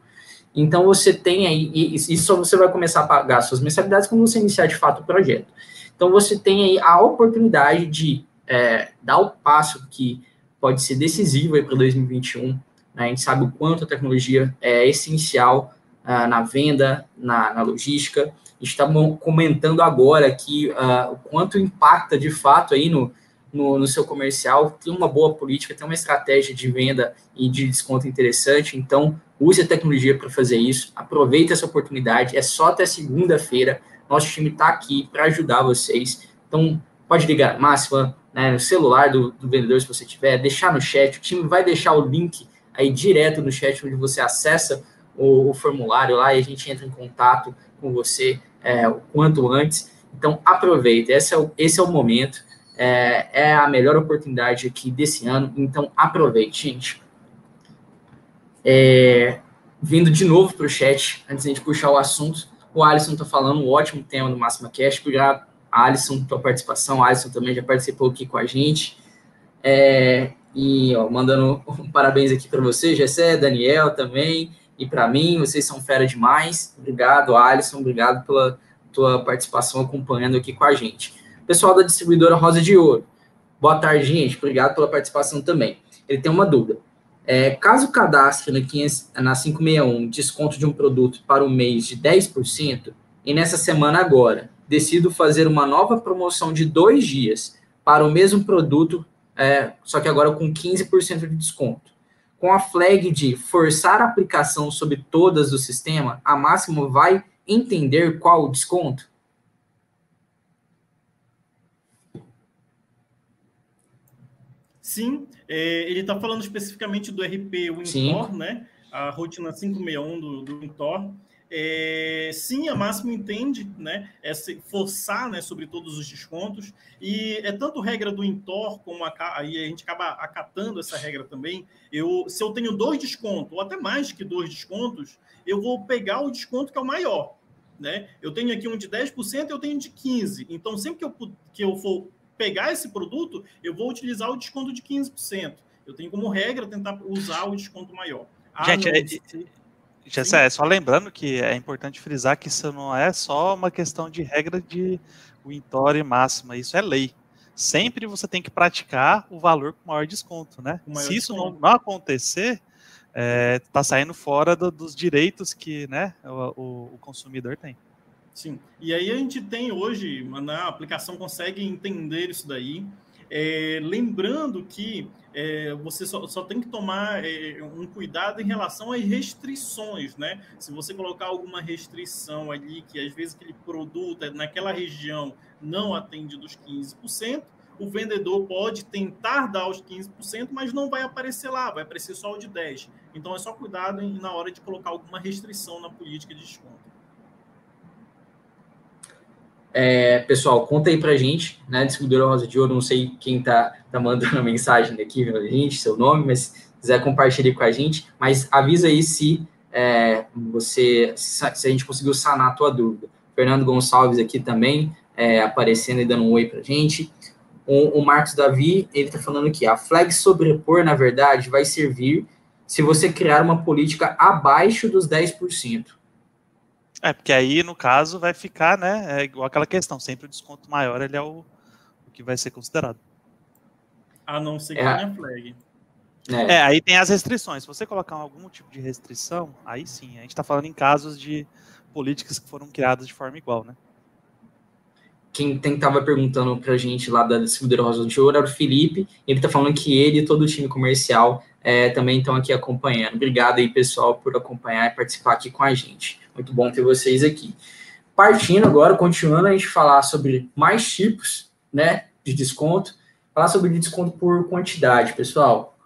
Então você tem aí, e isso você vai começar a pagar suas mensalidades quando você iniciar de fato o projeto. Então você tem aí a oportunidade de é, dar o passo que pode ser decisivo para 2021. Né? A gente sabe o quanto a tecnologia é essencial uh, na venda, na, na logística. Está comentando agora aqui uh, o quanto impacta de fato aí no, no, no, seu comercial, tem uma boa política, tem uma estratégia de venda e de desconto interessante, então use a tecnologia para fazer isso, aproveite essa oportunidade, é só até segunda-feira, nosso time está aqui para ajudar vocês, então pode ligar máxima, né, no celular do, do vendedor se você tiver, deixar no chat, o time vai deixar o link aí direto no chat onde você acessa o, o formulário lá e a gente entra em contato com você é, o quanto antes. Então, aproveita, esse é o, esse é o momento, é, é a melhor oportunidade aqui desse ano, então aproveite, gente. É, vindo de novo para o chat, antes de a gente puxar o assunto, o Alisson está falando um ótimo tema do Máxima Cash, obrigado, Alisson, pela participação, o Alisson também já participou aqui com a gente, é, e ó, mandando um parabéns aqui para você, Gessé, Daniel também, e para mim, vocês são fera demais, obrigado, Alisson, obrigado pela tua participação acompanhando aqui com a gente. Pessoal da distribuidora Rosa de Ouro, boa tarde, gente, obrigado pela participação também. Ele tem uma dúvida. É, caso cadastre na, 500, na 561 desconto de um produto para o mês de 10%, e nessa semana agora decido fazer uma nova promoção de dois dias para o mesmo produto, é, só que agora com 15% de desconto. Com a flag de forçar a aplicação sobre todas do sistema, a Máximo vai entender qual o desconto? Sim, é, ele está falando especificamente do RP Wintor, né? A rotina 561 do, do Wintor. É, sim, a Máximo entende, né? Essa, forçar, né, sobre todos os descontos. E é tanto regra do Intor como a, aí a gente acaba acatando essa regra também. Eu, se eu tenho dois descontos ou até mais que dois descontos, eu vou pegar o desconto que é o maior. Né? Eu tenho aqui um de 10% eu tenho de 15%. Então, sempre que eu, que eu for pegar esse produto, eu vou utilizar o desconto de 15%. Eu tenho como regra tentar usar o desconto maior. Ah, Gente, não, é, já é só lembrando que é importante frisar que isso não é só uma questão de regra de Wintory máxima, isso é lei. Sempre você tem que praticar o valor com maior desconto, né? Maior Se isso desconto. Não, acontecer, está é, tá saindo fora do, dos direitos que né, o, o, o consumidor tem. Sim. E aí a gente tem hoje, né, a aplicação consegue entender isso daí. É, lembrando que é, você só, só, tem que tomar é, um cuidado em relação às restrições, né? Se você colocar alguma restrição ali, que às vezes aquele produto é naquela região não atende dos 15%, o vendedor pode tentar dar os 15%, mas não vai aparecer lá, vai aparecer só o de 10%. Então é só cuidado na hora de colocar alguma restrição na política de desconto. É, pessoal, conta aí pra gente, né? Distribuidora Rosa de Ouro, não sei quem tá, tá mandando a mensagem aqui, gente, seu nome, mas se quiser compartilhar com a gente, mas avisa aí se é, você se a gente conseguiu sanar a tua dúvida. Fernando Gonçalves aqui também, é, aparecendo e dando um oi pra gente. O, o Marcos Davi, ele tá falando aqui, a flag sobrepor, na verdade, vai servir se você criar uma política abaixo dos 10%. É, porque aí, no caso, vai ficar, né? É igual aquela questão, sempre o desconto maior ele é o, o que vai ser considerado. A não ser que é. tenha flag. É. é. aí tem as restrições. Se você colocar algum tipo de restrição, aí sim. A gente está falando em casos de políticas que foram criadas de forma igual, né? Quem estava perguntando para a gente lá da distribuidora Rosa do Ouro era o Felipe. Ele está falando que ele e todo o time comercial é, também estão aqui acompanhando. Obrigado aí, pessoal, por acompanhar e participar aqui com a gente. Muito bom ter vocês aqui. Partindo agora, continuando a gente falar sobre mais tipos né, de desconto, falar sobre desconto por quantidade, pessoal.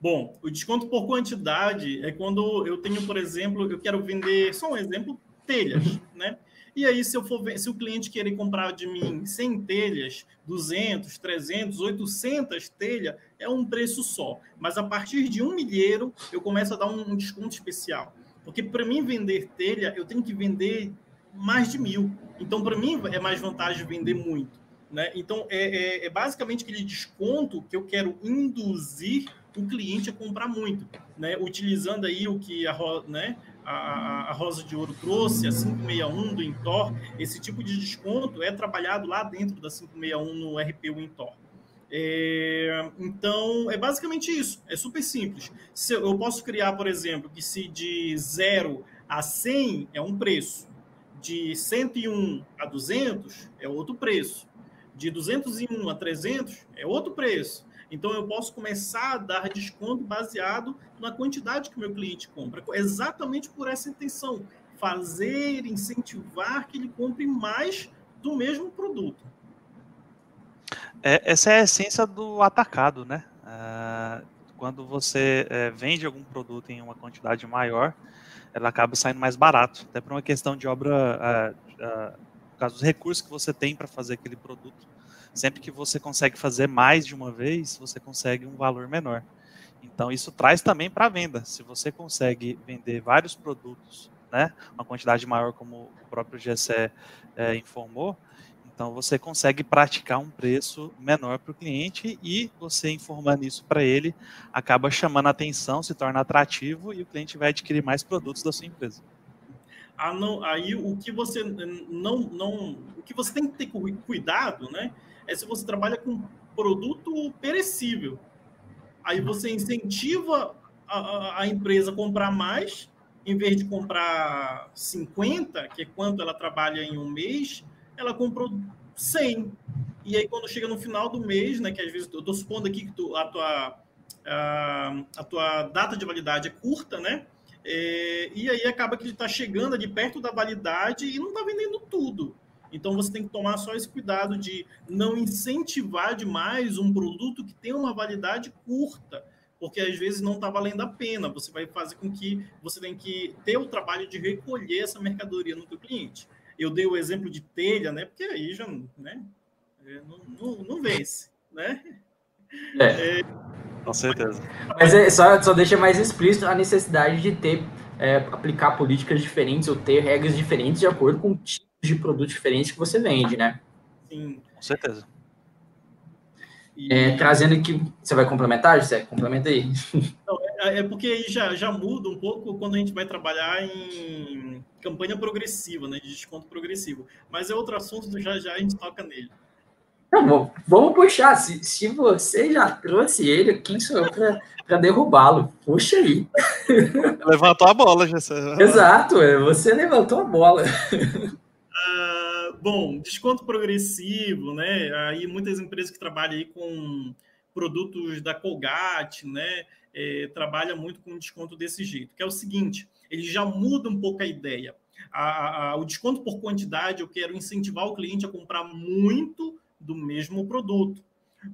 Bom, o desconto por quantidade é quando eu tenho, por exemplo, eu quero vender, só um exemplo, telhas, né? E aí, se, eu for, se o cliente querer comprar de mim 100 telhas, 200, 300, 800 telhas, é um preço só. Mas a partir de um milheiro, eu começo a dar um, um desconto especial. Porque para mim vender telha, eu tenho que vender mais de mil. Então, para mim, é mais vantagem vender muito. Né? Então, é, é, é, basicamente aquele desconto que eu quero induzir o cliente a comprar muito, né? utilizando aí o que a, né, a, a Rosa de Ouro trouxe, a 561 do Intor, esse tipo de desconto é trabalhado lá dentro da 561 no RP Intor. É, então, é basicamente isso. É super simples. Se eu posso criar, por exemplo, que se de 0 a 100 é um preço, de 101 a 200 é outro preço, de 201 a 300 é outro preço. Então, eu posso começar a dar desconto baseado na quantidade que o meu cliente compra, exatamente por essa intenção, fazer, incentivar que ele compre mais do mesmo produto. É, essa é a essência do atacado, né? Uh, quando você é, vende algum produto em uma quantidade maior, ela acaba saindo mais barato. Até por uma questão de obra, uh, uh, no caso, os recursos que você tem para fazer aquele produto. Sempre que você consegue fazer mais de uma vez, você consegue um valor menor. Então, isso traz também para a venda. Se você consegue vender vários produtos, né, uma quantidade maior, como o próprio GSE é, informou, então você consegue praticar um preço menor para o cliente e você informando isso para ele acaba chamando a atenção, se torna atrativo e o cliente vai adquirir mais produtos da sua empresa. Ah, não, aí o que você não, não, o que você tem que ter cuidado, né, é se você trabalha com produto perecível. Aí você incentiva a, a, empresa a comprar mais, em vez de comprar 50, que é quanto ela trabalha em um mês, ela comprou 100. E aí, quando chega no final do mês, né, que às vezes eu estou supondo aqui que tu, a, tua, a, a, tua data de validade é curta, né? É, e aí acaba que está chegando ali perto da validade e não está vendendo tudo. Então você tem que tomar só esse cuidado de não incentivar demais um produto que tem uma validade curta, porque às vezes não está valendo a pena. Você vai fazer com que você tem que ter o trabalho de recolher essa mercadoria no teu cliente. Eu dei o exemplo de telha, né? Porque aí já, né? É, não, não, não vence, né? É. é. Com certeza. Mas é, só, só deixa mais explícito a necessidade de ter é, aplicar políticas diferentes ou ter regras diferentes de acordo com o tipo de produtos diferentes que você vende, né? Sim, com certeza. É, trazendo aqui, você vai complementar, José? Complementa aí. Não, é, é, porque aí já, já muda um pouco quando a gente vai trabalhar em campanha progressiva, né, de desconto progressivo. Mas é outro assunto, já já a gente toca nele. Não, vamos puxar. Se, se você já trouxe ele, quem sou eu para derrubá-lo? Puxa aí. Levantou a bola, já. Exato, você levantou a bola. Uh, bom, desconto progressivo, né? Aí muitas empresas que trabalham aí com produtos da Colgate, né? É, trabalha muito com desconto desse jeito, que é o seguinte, ele já muda um pouco a ideia. A, a, o desconto por quantidade, eu quero incentivar o cliente a comprar muito do mesmo produto.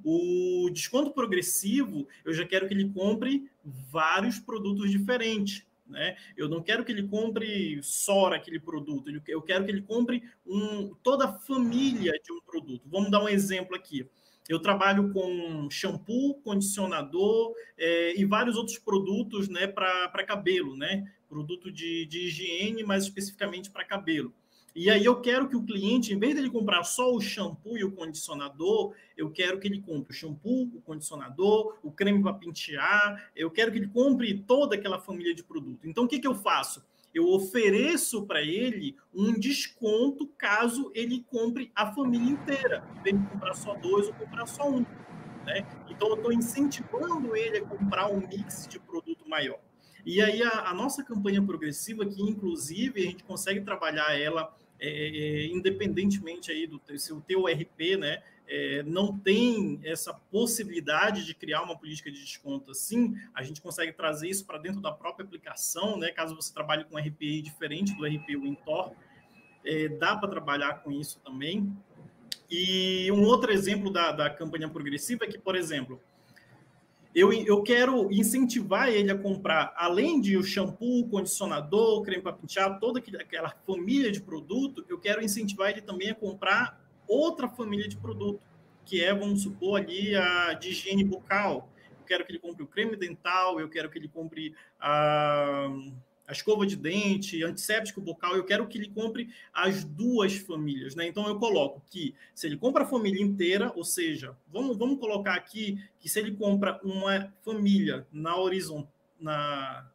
O desconto progressivo, eu já quero que ele compre vários produtos diferentes. Né? Eu não quero que ele compre só aquele produto, eu quero que ele compre um, toda a família de um produto. Vamos dar um exemplo aqui. Eu trabalho com shampoo, condicionador é, e vários outros produtos né, para cabelo, né? Produto de, de higiene, mais especificamente para cabelo. E aí eu quero que o cliente, em vez de comprar só o shampoo e o condicionador, eu quero que ele compre o shampoo, o condicionador, o creme para pentear, eu quero que ele compre toda aquela família de produto. Então o que, que eu faço? Eu ofereço para ele um desconto caso ele compre a família inteira, em comprar só dois ou comprar só um. Né? Então eu estou incentivando ele a comprar um mix de produto maior. E aí a, a, nossa campanha progressiva, que inclusive a gente consegue trabalhar ela é, é, independentemente aí do se o teu RP, né, é, não tem essa possibilidade de criar uma política de desconto assim, a gente consegue trazer isso para dentro da própria aplicação, né? Caso você trabalhe com RPI diferente do RP Wintor, é, dá para trabalhar com isso também. E um outro exemplo da, da campanha progressiva é que, por exemplo, eu, eu quero incentivar ele a comprar, além de o shampoo, condicionador, creme para pentear, toda aquela família de produto, eu quero incentivar ele também a comprar outra família de produto, que é, vamos supor, ali a de higiene bucal. Eu quero que ele compre o creme dental, eu quero que ele compre a a escova de dente, antisséptico bucal, eu quero que ele compre as duas famílias, né? Então eu coloco que se ele compra a família inteira, ou seja, vamos, vamos colocar aqui que se ele compra uma família na horizontal, na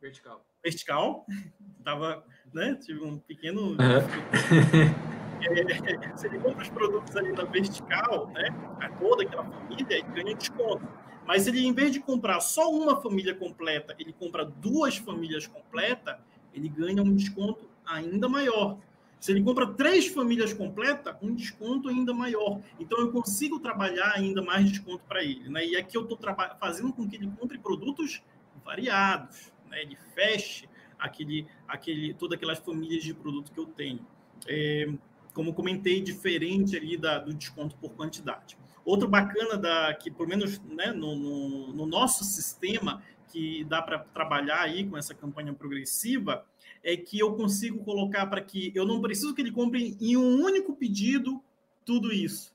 vertical, vertical, tava, né? Tive um pequeno uhum. é, se ele compra os produtos ali na vertical, né? A toda aquela família, ele ganha desconto. Mas ele, em vez de comprar só uma família completa, ele compra duas famílias completas, ele ganha um desconto ainda maior. Se ele compra três famílias completas, um desconto ainda maior. Então eu consigo trabalhar ainda mais desconto para ele. Né? E aqui eu estou fazendo com que ele compre produtos variados, né? ele feche aquele, aquele, todas aquelas famílias de produto que eu tenho. É, como comentei, diferente ali da, do desconto por quantidade. Outro bacana da que, pelo menos né, no, no, no nosso sistema, que dá para trabalhar aí com essa campanha progressiva, é que eu consigo colocar para que eu não preciso que ele compre em um único pedido tudo isso.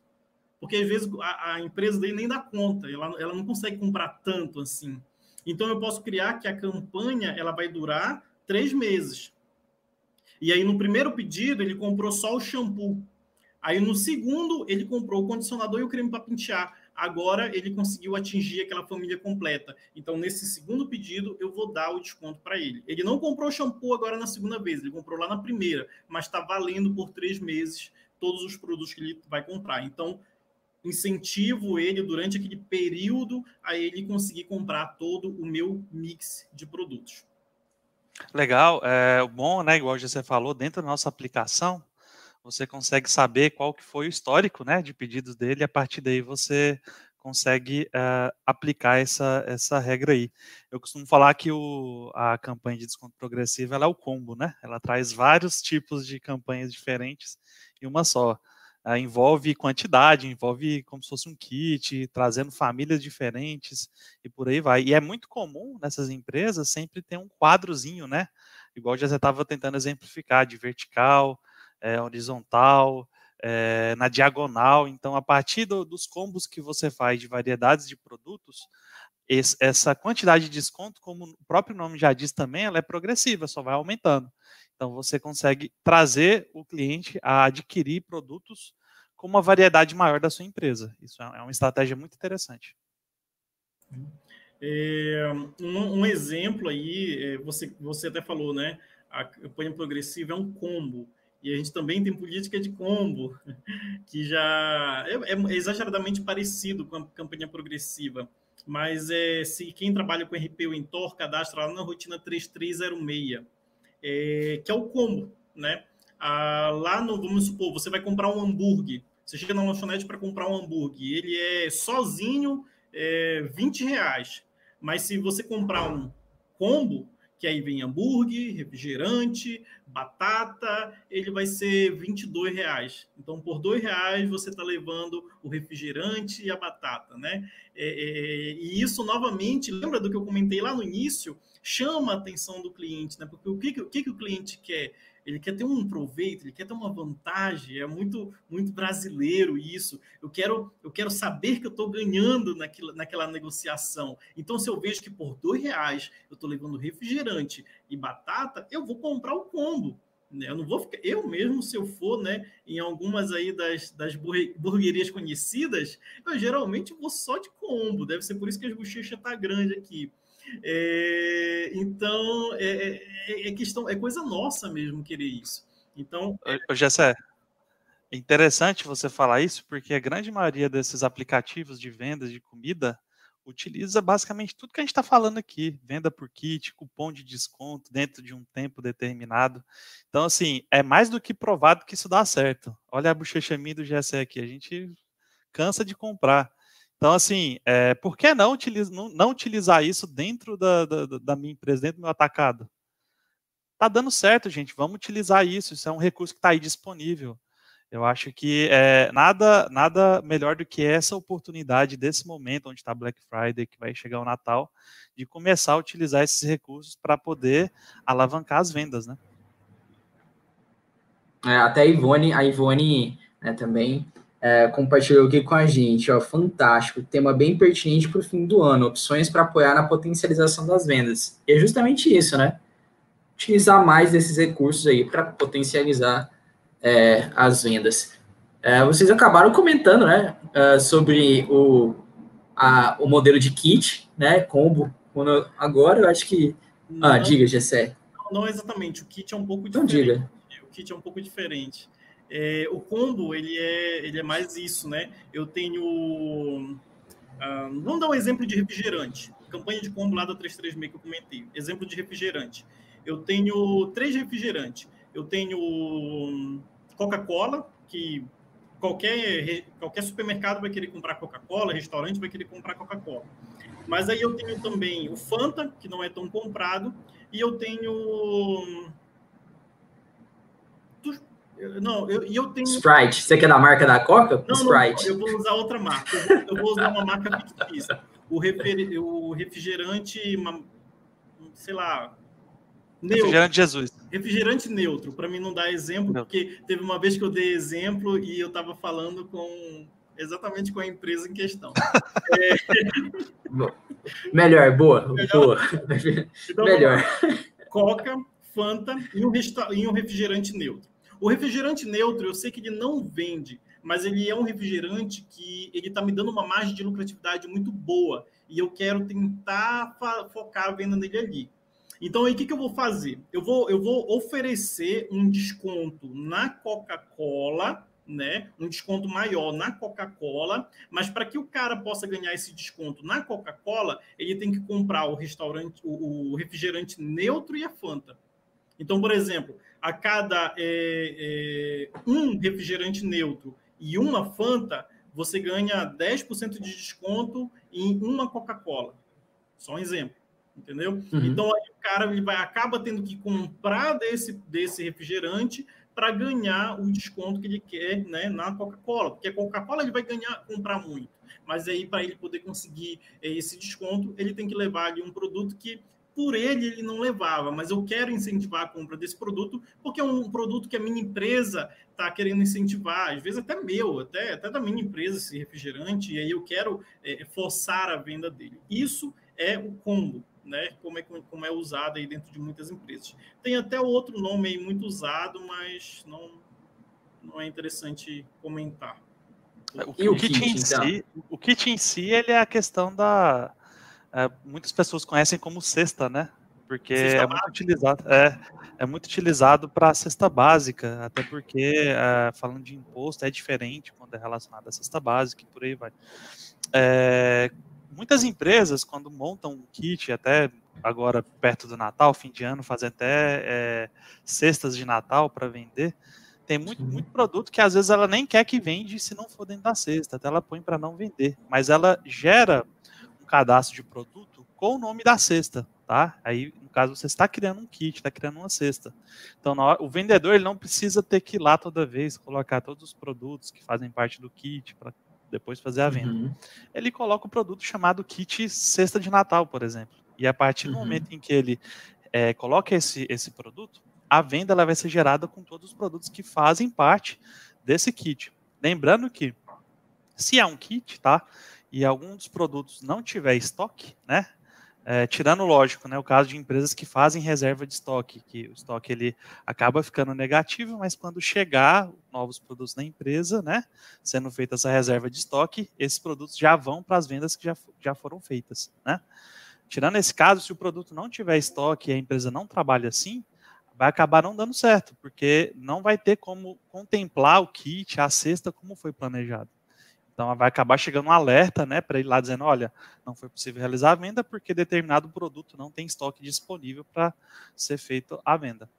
Porque às vezes a, a empresa dele nem dá conta, ela, ela não consegue comprar tanto assim. Então eu posso criar que a campanha ela vai durar três meses. E aí no primeiro pedido ele comprou só o shampoo. Aí no segundo ele comprou o condicionador e o creme para pentear agora ele conseguiu atingir aquela família completa. Então, nesse segundo pedido, eu vou dar o desconto para ele. Ele não comprou shampoo agora na segunda vez, ele comprou lá na primeira, mas está valendo por três meses todos os produtos que ele vai comprar. Então, incentivo ele durante aquele período a ele conseguir comprar todo o meu mix de produtos. Legal, é bom, né? Igual você falou, dentro da nossa aplicação, você consegue saber qual que foi o histórico né, de pedidos dele, e a partir daí você consegue uh, aplicar essa, essa regra aí. Eu costumo falar que o, a campanha de desconto progressivo ela é o combo, né? Ela traz vários tipos de campanhas diferentes em uma só. Uh, envolve quantidade, envolve como se fosse um kit, trazendo famílias diferentes e por aí vai. E é muito comum nessas empresas sempre ter um quadrozinho, né? Igual já estava tentando exemplificar, de vertical, é, horizontal, é, na diagonal. Então, a partir do, dos combos que você faz de variedades de produtos, esse, essa quantidade de desconto, como o próprio nome já diz também, ela é progressiva, só vai aumentando. Então, você consegue trazer o cliente a adquirir produtos com uma variedade maior da sua empresa. Isso é, é uma estratégia muito interessante. É, um, um, exemplo aí, é, você, você até falou, né? A campanha progressiva é um combo. E a gente também tem política de combo, que já é, é exageradamente parecido com a campanha progressiva. Mas é, se quem trabalha com RP ou Entor, cadastra lá na rotina 3306, é, que é o combo, né? Ah, lá no, vamos supor, você vai comprar um hambúrguer. Você chega na lanchonete para comprar um hambúrguer. Ele é sozinho é, 20 reais. Mas se você comprar um combo, que aí vem hambúrguer, refrigerante, batata, ele vai ser 22 reais. Então, por dois reais você está levando o refrigerante e a batata, né? É, é, e isso, novamente, lembra do que eu comentei lá no início? Chama a atenção do cliente, né? Porque o que, o que, que o cliente quer? Ele quer ter um proveito, ele quer ter uma vantagem, é muito muito brasileiro isso. Eu quero eu quero saber que eu estou ganhando naquela, naquela negociação. Então, se eu vejo que por dois reais eu estou levando refrigerante e batata, eu vou comprar o combo. Né? Eu não vou ficar, eu mesmo, se eu for né, em algumas aí das, das burguerias conhecidas, eu geralmente vou só de combo. Deve ser por isso que as bochechas tá grande aqui. É, então, é, é, é, questão, é coisa nossa mesmo querer isso. Então. É interessante você falar isso, porque a grande maioria desses aplicativos de vendas de comida utiliza basicamente tudo que a gente está falando aqui: venda por kit, cupom de desconto dentro de um tempo determinado. Então, assim, é mais do que provado que isso dá certo. Olha a bochecha minha do GSE aqui, a gente cansa de comprar. Então, assim, é, por que não, utiliza, não, não utilizar isso dentro da, da, da, minha empresa, dentro do meu atacado? Tá dando certo, gente. Vamos utilizar isso. Isso é um recurso que está aí disponível. Eu acho que é, nada, nada melhor do que essa oportunidade desse momento onde está Black Friday, que vai chegar o Natal, de começar a utilizar esses recursos para poder alavancar as vendas, né? É, até a Ivone, a Ivone né, também é, compartilhou aqui com a gente, ó, fantástico, tema bem pertinente para o fim do ano, opções para apoiar na potencialização das vendas. E é justamente isso, né? Utilizar mais desses recursos aí para potencializar é, as vendas. É, vocês acabaram comentando, né, é, sobre o, a, o modelo de kit, né, combo. Agora eu acho que... Ah, não, ah, diga, Gessé. Não, não exatamente, o kit é um pouco diferente. Então diga. O kit é um pouco diferente. É, o combo, ele é, ele é mais isso, né? Eu tenho... Uh, vamos dar um exemplo de refrigerante. Campanha de combo lá da 336 que eu comentei. Exemplo de refrigerante. Eu tenho três refrigerantes. Eu tenho Coca-Cola, que qualquer, qualquer supermercado vai querer comprar Coca-Cola, restaurante vai querer comprar Coca-Cola. Mas aí eu tenho também o Fanta, que não é tão comprado, e eu tenho não, eu, eu tenho. Sprite. Você quer da marca da Coca? Não, Sprite. Não, eu vou usar outra marca. Eu vou, eu vou usar uma marca fictícia. O, refer, o refrigerante, sei lá, Neutro. Refrigerante Jesus. Refrigerante neutro, para mim não dar exemplo, porque teve uma vez que eu dei exemplo e eu estava falando com exatamente com a empresa em questão. é... Melhor, boa, Melhor. boa. Então, Melhor. Coca, Fanta e um, e um refrigerante neutro. O refrigerante neutro, eu sei que ele não vende, mas ele é um refrigerante que ele está me dando uma margem de lucratividade muito boa e eu quero tentar focar a venda nele ali. Então, aí, o que, que eu vou fazer? Eu vou, eu vou oferecer um desconto na Coca-Cola, né? Um desconto maior na Coca-Cola, mas para que o cara possa ganhar esse desconto na Coca-Cola, ele tem que comprar o restaurante, o, o, refrigerante neutro e a Fanta. Então, por exemplo, a cada é, é, um refrigerante neutro e uma Fanta, você ganha 10% de desconto em uma Coca-Cola. Só um exemplo entendeu? Uhum. Então aí o cara ele vai acaba tendo que comprar desse, desse refrigerante para ganhar o desconto que ele quer né, na Coca-Cola, porque a Coca-Cola ele vai ganhar comprar muito, mas aí para ele poder conseguir é, esse desconto ele tem que levar ali um produto que por ele ele não levava, mas eu quero incentivar a compra desse produto porque é um produto que a minha empresa está querendo incentivar, às vezes até meu, até, até da minha empresa esse refrigerante, e aí eu quero é, forçar a venda dele. Isso é o combo né, como, é, como é usado aí dentro de muitas empresas. Tem até outro nome aí muito usado, mas não, não é interessante comentar. O, e o kit, kit em então? si, o kit em si, ele é a questão da é, muitas pessoas conhecem como cesta, né? Porque cesta é muito utilizado, é, é muito utilizado para cesta básica, até porque é, falando de imposto é diferente quando é relacionado à cesta básica e por aí vai. É, muitas empresas, quando montam um kit, até agora perto do Natal, fim de ano, fazem até é, cestas de Natal para vender, tem muito, muito produto que às vezes ela nem quer que vende se não for dentro da cesta, até ela põe para não vender, mas ela gera um cadastro de produto com o nome da cesta, tá? Aí, no caso, você está criando um kit, está criando uma cesta. Então, hora, o vendedor ele não precisa ter que ir lá toda vez, colocar todos os produtos que fazem parte do kit para depois fazer a venda. Uhum. Ele coloca o produto chamado kit cesta de Natal, por exemplo. E a partir do uhum. momento em que ele é, coloca esse, esse produto, a venda ela vai ser gerada com todos os produtos que fazem parte desse kit. Lembrando que, se é um kit, tá? E algum dos produtos não tiver estoque, né? É, tirando, lógico, né, o caso de empresas que fazem reserva de estoque, que o estoque ele acaba ficando negativo, mas quando chegar novos produtos na empresa, né, sendo feita essa reserva de estoque, esses produtos já vão para as vendas que já, já foram feitas. Né? Tirando esse caso, se o produto não tiver estoque e a empresa não trabalha assim, vai acabar não dando certo, porque não vai ter como contemplar o kit, a cesta, como foi planejado. Então vai acabar chegando um alerta, né, para ele lá dizendo, olha, não foi possível realizar a venda porque determinado produto não tem estoque disponível para ser feito a venda.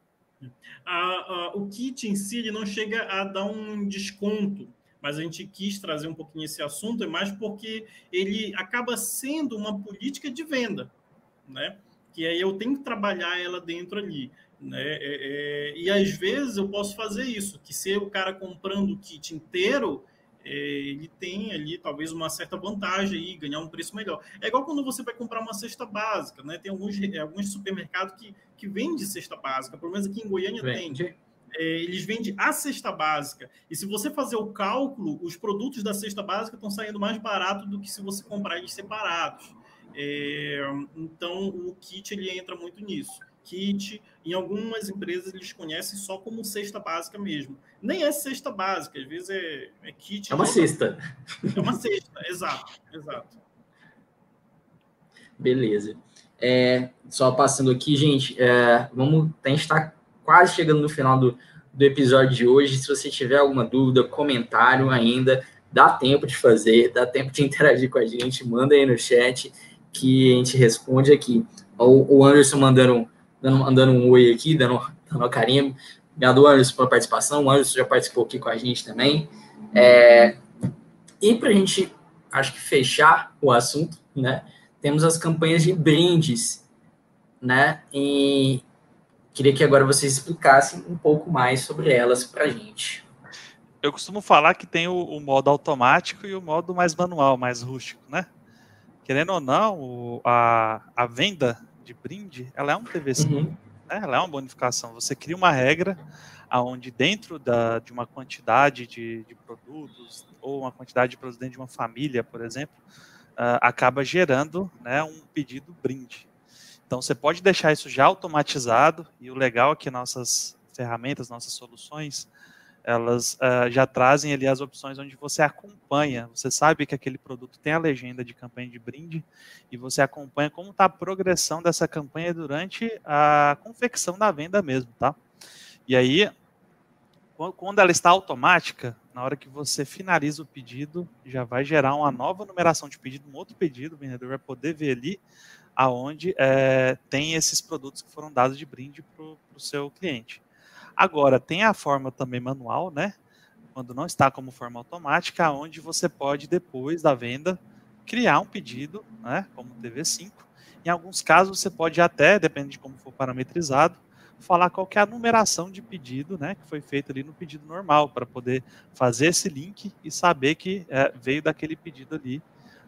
o kit em si ele não chega a dar um desconto, mas a gente quis trazer um pouquinho esse assunto, é mais porque ele acaba sendo uma política de venda, né? Que aí eu tenho que trabalhar ela dentro ali. Né? É, é, e às vezes eu posso fazer isso, que se o cara comprando o kit inteiro, é, ele tem ali talvez uma certa vantagem aí, ganhar um preço melhor. É igual quando você vai comprar uma cesta básica, né? Tem alguns, alguns supermercados que, que vendem cesta básica, pelo menos aqui em Goiânia Vende. tem. É, eles vendem a cesta básica. E se você fazer o cálculo, os produtos da cesta básica estão saindo mais barato do que se você comprar eles separados. É, então, o kit ele entra muito nisso kit. Em algumas empresas eles conhecem só como cesta básica mesmo. Nem é cesta básica, às vezes é, é kit. É uma cesta. É uma cesta, exato, exato. Beleza. É, só passando aqui, gente, é, vamos, a gente está quase chegando no final do, do episódio de hoje. Se você tiver alguma dúvida, comentário ainda, dá tempo de fazer, dá tempo de interagir com a gente, manda aí no chat que a gente responde aqui. O, o Anderson mandando dando, mandando um oi aqui, dando, dando uma carinha. Obrigado, Anderson, pela participação. O Anderson já participou aqui com a gente também. É, e para a gente, acho que fechar o assunto, né? Temos as campanhas de brindes, né? E queria que agora vocês explicassem um pouco mais sobre elas para a gente. Eu costumo falar que tem o, o, modo automático e o modo mais manual, mais rústico, né? Querendo ou não, o, a, a venda de brinde, ela é um TVC. Uhum. né? ela é uma bonificação. Você cria uma regra aonde dentro da, de uma quantidade de, de, produtos ou uma quantidade de produtos dentro de uma família, por exemplo, uh, acaba gerando né, um pedido brinde. Então você pode deixar isso já automatizado e o legal é que nossas ferramentas, nossas soluções, elas uh, já trazem ali as opções onde você acompanha, você sabe que aquele produto tem a legenda de campanha de brinde e você acompanha como está a progressão dessa campanha durante a confecção da venda mesmo, tá? E aí, quando ela está automática, na hora que você finaliza o pedido, já vai gerar uma nova numeração de pedido, um outro pedido, o vendedor vai poder ver ali aonde é, tem esses produtos que foram dados de brinde para o seu cliente. Agora, tem a forma também manual, né? Quando não está como forma automática, onde você pode, depois da venda, criar um pedido, né? Como TV5. Em alguns casos, você pode até, depende de como for parametrizado, falar qual é a numeração de pedido, né? Que foi feito ali no pedido normal, para poder fazer esse link e saber que é, veio daquele pedido ali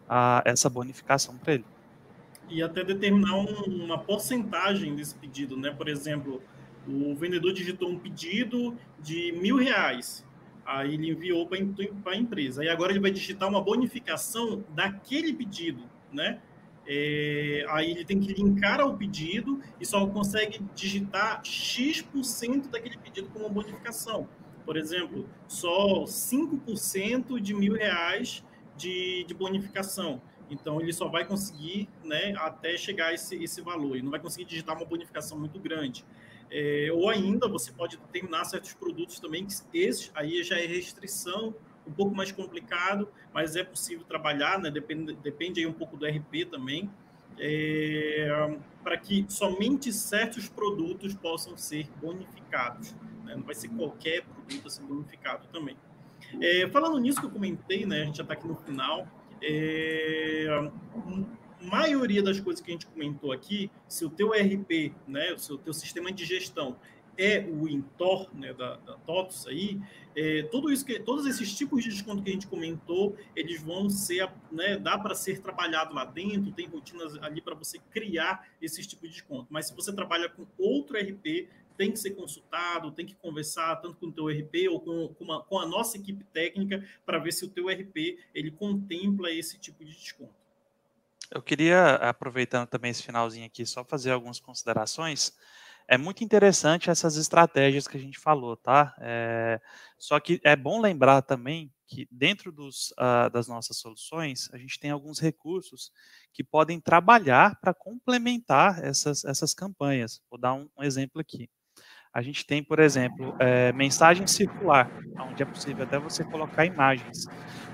a, essa bonificação para ele. E até determinar um, uma porcentagem desse pedido, né? Por exemplo, o vendedor digitou um pedido de mil reais. Aí ele enviou para a empresa. Aí agora ele vai digitar uma bonificação daquele pedido, né? É, aí ele tem que linkar ao pedido e só consegue digitar X% daquele pedido como bonificação. Por exemplo, só 5% de mil reais de, de bonificação. Então ele só vai conseguir né, até chegar a esse, esse valor. Ele não vai conseguir digitar uma bonificação muito grande. É, ou ainda você pode determinar certos produtos também, que esses aí já é restrição, um pouco mais complicado, mas é possível trabalhar, né? depende, depende aí um pouco do RP também, é, para que somente certos produtos possam ser bonificados. Né? Não vai ser qualquer produto a ser bonificado também. É, falando nisso que eu comentei, né? a gente já está aqui no final, é, maioria das coisas que a gente comentou aqui, se o teu RP, né, o teu sistema de gestão é o Intor, né, da, da TOTUS aí, é, tudo isso que, todos esses tipos de desconto que a gente comentou, eles vão ser, né, dá para ser trabalhado lá dentro, tem rotinas ali para você criar esses tipos de desconto. Mas se você trabalha com outro RP, tem que ser consultado, tem que conversar tanto com o teu RP ou com, com, uma, com a nossa equipe técnica para ver se o teu RP ele contempla esse tipo de desconto. Eu queria, aproveitando também esse finalzinho aqui, só fazer algumas considerações. É muito interessante essas estratégias que a gente falou, tá? É, só que é bom lembrar também que dentro dos, uh, das nossas soluções, a gente tem alguns recursos que podem trabalhar para complementar essas, essas campanhas. Vou dar um, um exemplo aqui. A gente tem, por exemplo, é, mensagem circular, onde é possível até você colocar imagens.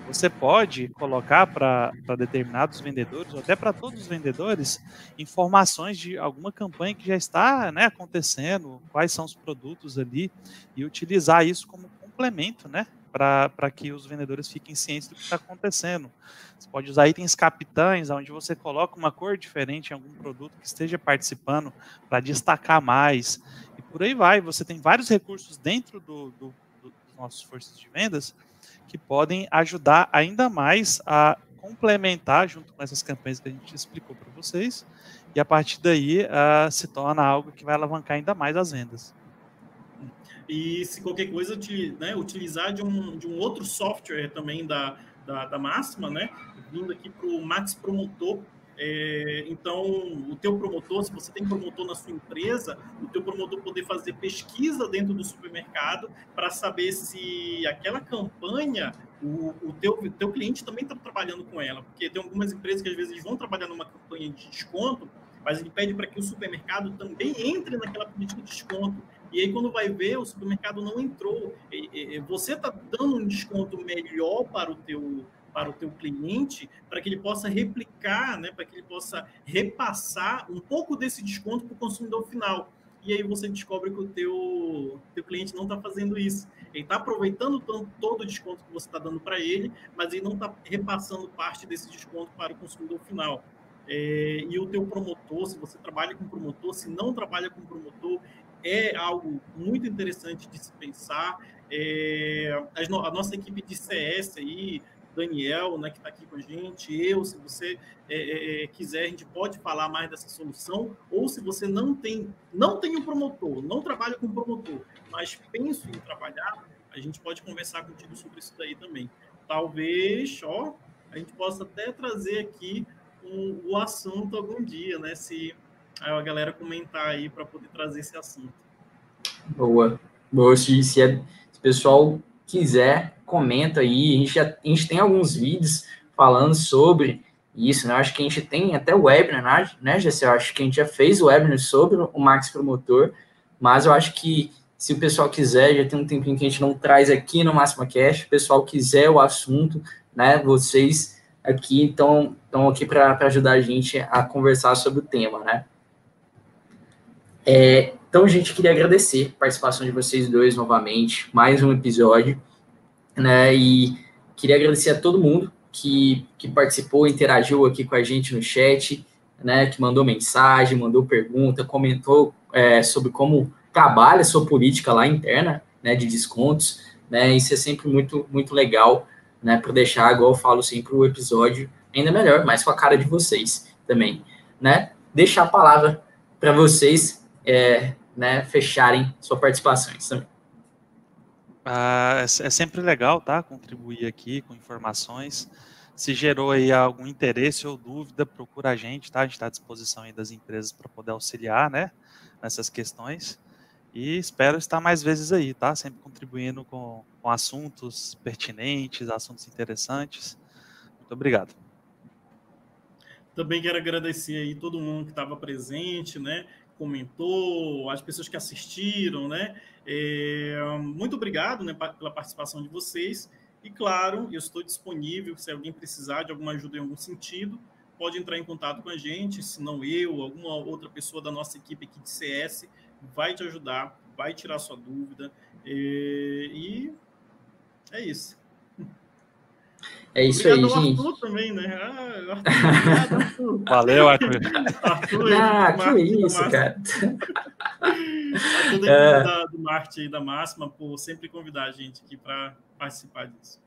Você pode colocar para determinados vendedores, ou até para todos os vendedores, informações de alguma campanha que já está né, acontecendo, quais são os produtos ali, e utilizar isso como complemento, né? Para que os vendedores fiquem cientes do que está acontecendo. Você pode usar itens capitães, onde você coloca uma cor diferente em algum produto que esteja participando para destacar mais. E por aí vai. Você tem vários recursos dentro do, do, do, dos nossos forças de vendas que podem ajudar ainda mais a complementar junto com essas campanhas que a gente explicou para vocês e a partir daí uh, se torna algo que vai alavancar ainda mais as vendas. E se qualquer coisa né, utilizar de um, de um outro software também da, da, da Máxima, né, vindo aqui para o Max Promotor, é, então, o teu promotor, se você tem promotor na sua empresa, o teu promotor poder fazer pesquisa dentro do supermercado para saber se aquela campanha, o, o teu, teu cliente também está trabalhando com ela. Porque tem algumas empresas que às vezes vão trabalhar numa campanha de desconto, mas ele pede para que o supermercado também entre naquela política de desconto. E aí, quando vai ver, o supermercado não entrou. Você está dando um desconto melhor para o teu para o teu cliente, para que ele possa replicar, né, para que ele possa repassar um pouco desse desconto para o consumidor final. E aí você descobre que o teu, teu cliente não está fazendo isso. Ele está aproveitando todo, todo o desconto que você está dando para ele, mas ele não está repassando parte desse desconto para o consumidor final. É, e o teu promotor, se você trabalha com promotor, se não trabalha com promotor, é algo muito interessante de se pensar. É, a nossa equipe de CS aí, Daniel, né, que está aqui com a gente, eu, se você é, é, é, quiser, a gente pode falar mais dessa solução, ou se você não tem, não tem um promotor, não trabalha com promotor, mas penso em trabalhar, a gente pode conversar contigo sobre isso daí também. Talvez, ó, a gente possa até trazer aqui o, o assunto algum dia, né? Se a galera comentar aí para poder trazer esse assunto. Boa. Boa. Se, se, é, se o pessoal quiser, comenta aí. A gente, já, a gente tem alguns vídeos falando sobre isso, né? Acho que a gente tem até webinar, né, né Jesse? Eu acho que a gente já fez o webinar sobre o Max Promotor, mas eu acho que se o pessoal quiser, já tem um tempinho que a gente não traz aqui no Máxima Cash, o pessoal quiser o assunto, né? Vocês aqui estão aqui para ajudar a gente a conversar sobre o tema, né? É, então, gente, queria agradecer a participação de vocês dois novamente, mais um episódio, né? E queria agradecer a todo mundo que, que participou, interagiu aqui com a gente no chat, né? Que mandou mensagem, mandou pergunta, comentou é, sobre como trabalha a sua política lá interna, né? De descontos, né? Isso é sempre muito, muito legal, né? Para deixar, igual eu falo sempre, o episódio ainda melhor, mais com a cara de vocês também, né? Deixar a palavra para vocês é, né, fecharem sua participação também. Ah, é, é sempre legal, tá? Contribuir aqui com informações. Se gerou aí algum interesse ou dúvida, procura a gente, tá? A gente está à disposição aí das empresas para poder auxiliar, né? Nessas questões. E espero estar mais vezes aí, tá? Sempre contribuindo com, com assuntos pertinentes, assuntos interessantes. Muito obrigado. Também quero agradecer aí todo mundo que estava presente, né? Comentou, as pessoas que assistiram, né? É, muito obrigado né, pela participação de vocês. E claro, eu estou disponível se alguém precisar de alguma ajuda em algum sentido, pode entrar em contato com a gente, se não eu, alguma outra pessoa da nossa equipe aqui de CS vai te ajudar, vai tirar sua dúvida. É, e é isso. É isso obrigado aí, gente. Arthur também, né? Ah, Arthur, Valeu, Arthur. Arthur ah, que isso, cara. a toda a é... da, do marketing da Máxima por sempre convidar a gente aqui para participar disso.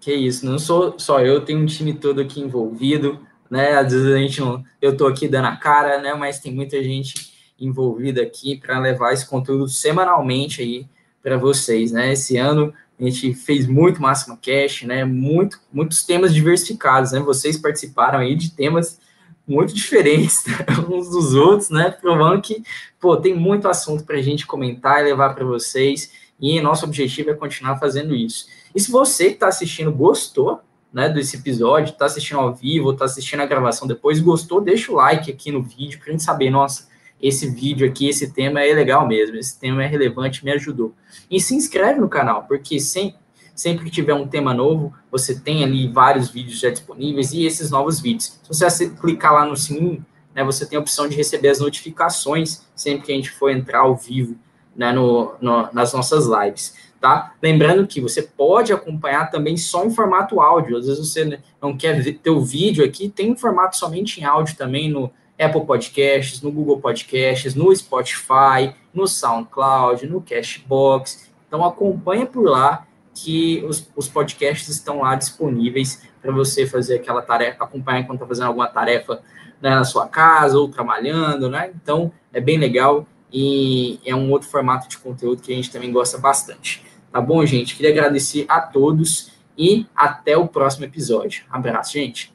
Que isso, não sou só eu, tenho um time todo aqui envolvido, né? Às vezes a gente não, eu tô aqui dando a cara, né? Mas tem muita gente envolvida aqui para levar esse conteúdo semanalmente aí para vocês, né? Esse ano a gente fez muito Máxima Cash, né? Muito, muitos temas diversificados, né? Vocês participaram aí de temas muito diferentes uns dos outros, né? Provando que, pô, tem muito assunto para a gente comentar e levar para vocês. E nosso objetivo é continuar fazendo isso. E se você que está assistindo gostou, né, desse episódio, está assistindo ao vivo, está assistindo a gravação depois, gostou, deixa o like aqui no vídeo para a gente saber, nossa, esse vídeo aqui, esse tema é legal mesmo, esse tema é relevante, me ajudou. E se inscreve no canal, porque sempre, que tiver um tema novo, você tem ali vários vídeos já disponíveis e esses novos vídeos. Se você clicar lá no sininho, né, você tem a opção de receber as notificações sempre que a gente for entrar ao vivo né, no, no, nas nossas lives. Tá? Lembrando que você pode acompanhar também só em formato áudio. Às vezes você não quer ter o vídeo aqui, tem um formato somente em áudio também no Apple Podcasts, no Google Podcasts, no Spotify, no SoundCloud, no Cashbox. Então acompanha por lá que os, os podcasts estão lá disponíveis para você fazer aquela tarefa, acompanhar enquanto está fazendo alguma tarefa né, na sua casa ou trabalhando, né? Então é bem legal e é um outro formato de conteúdo que a gente também gosta bastante. Tá bom, gente? Queria agradecer a todos e até o próximo episódio. Abraço, gente.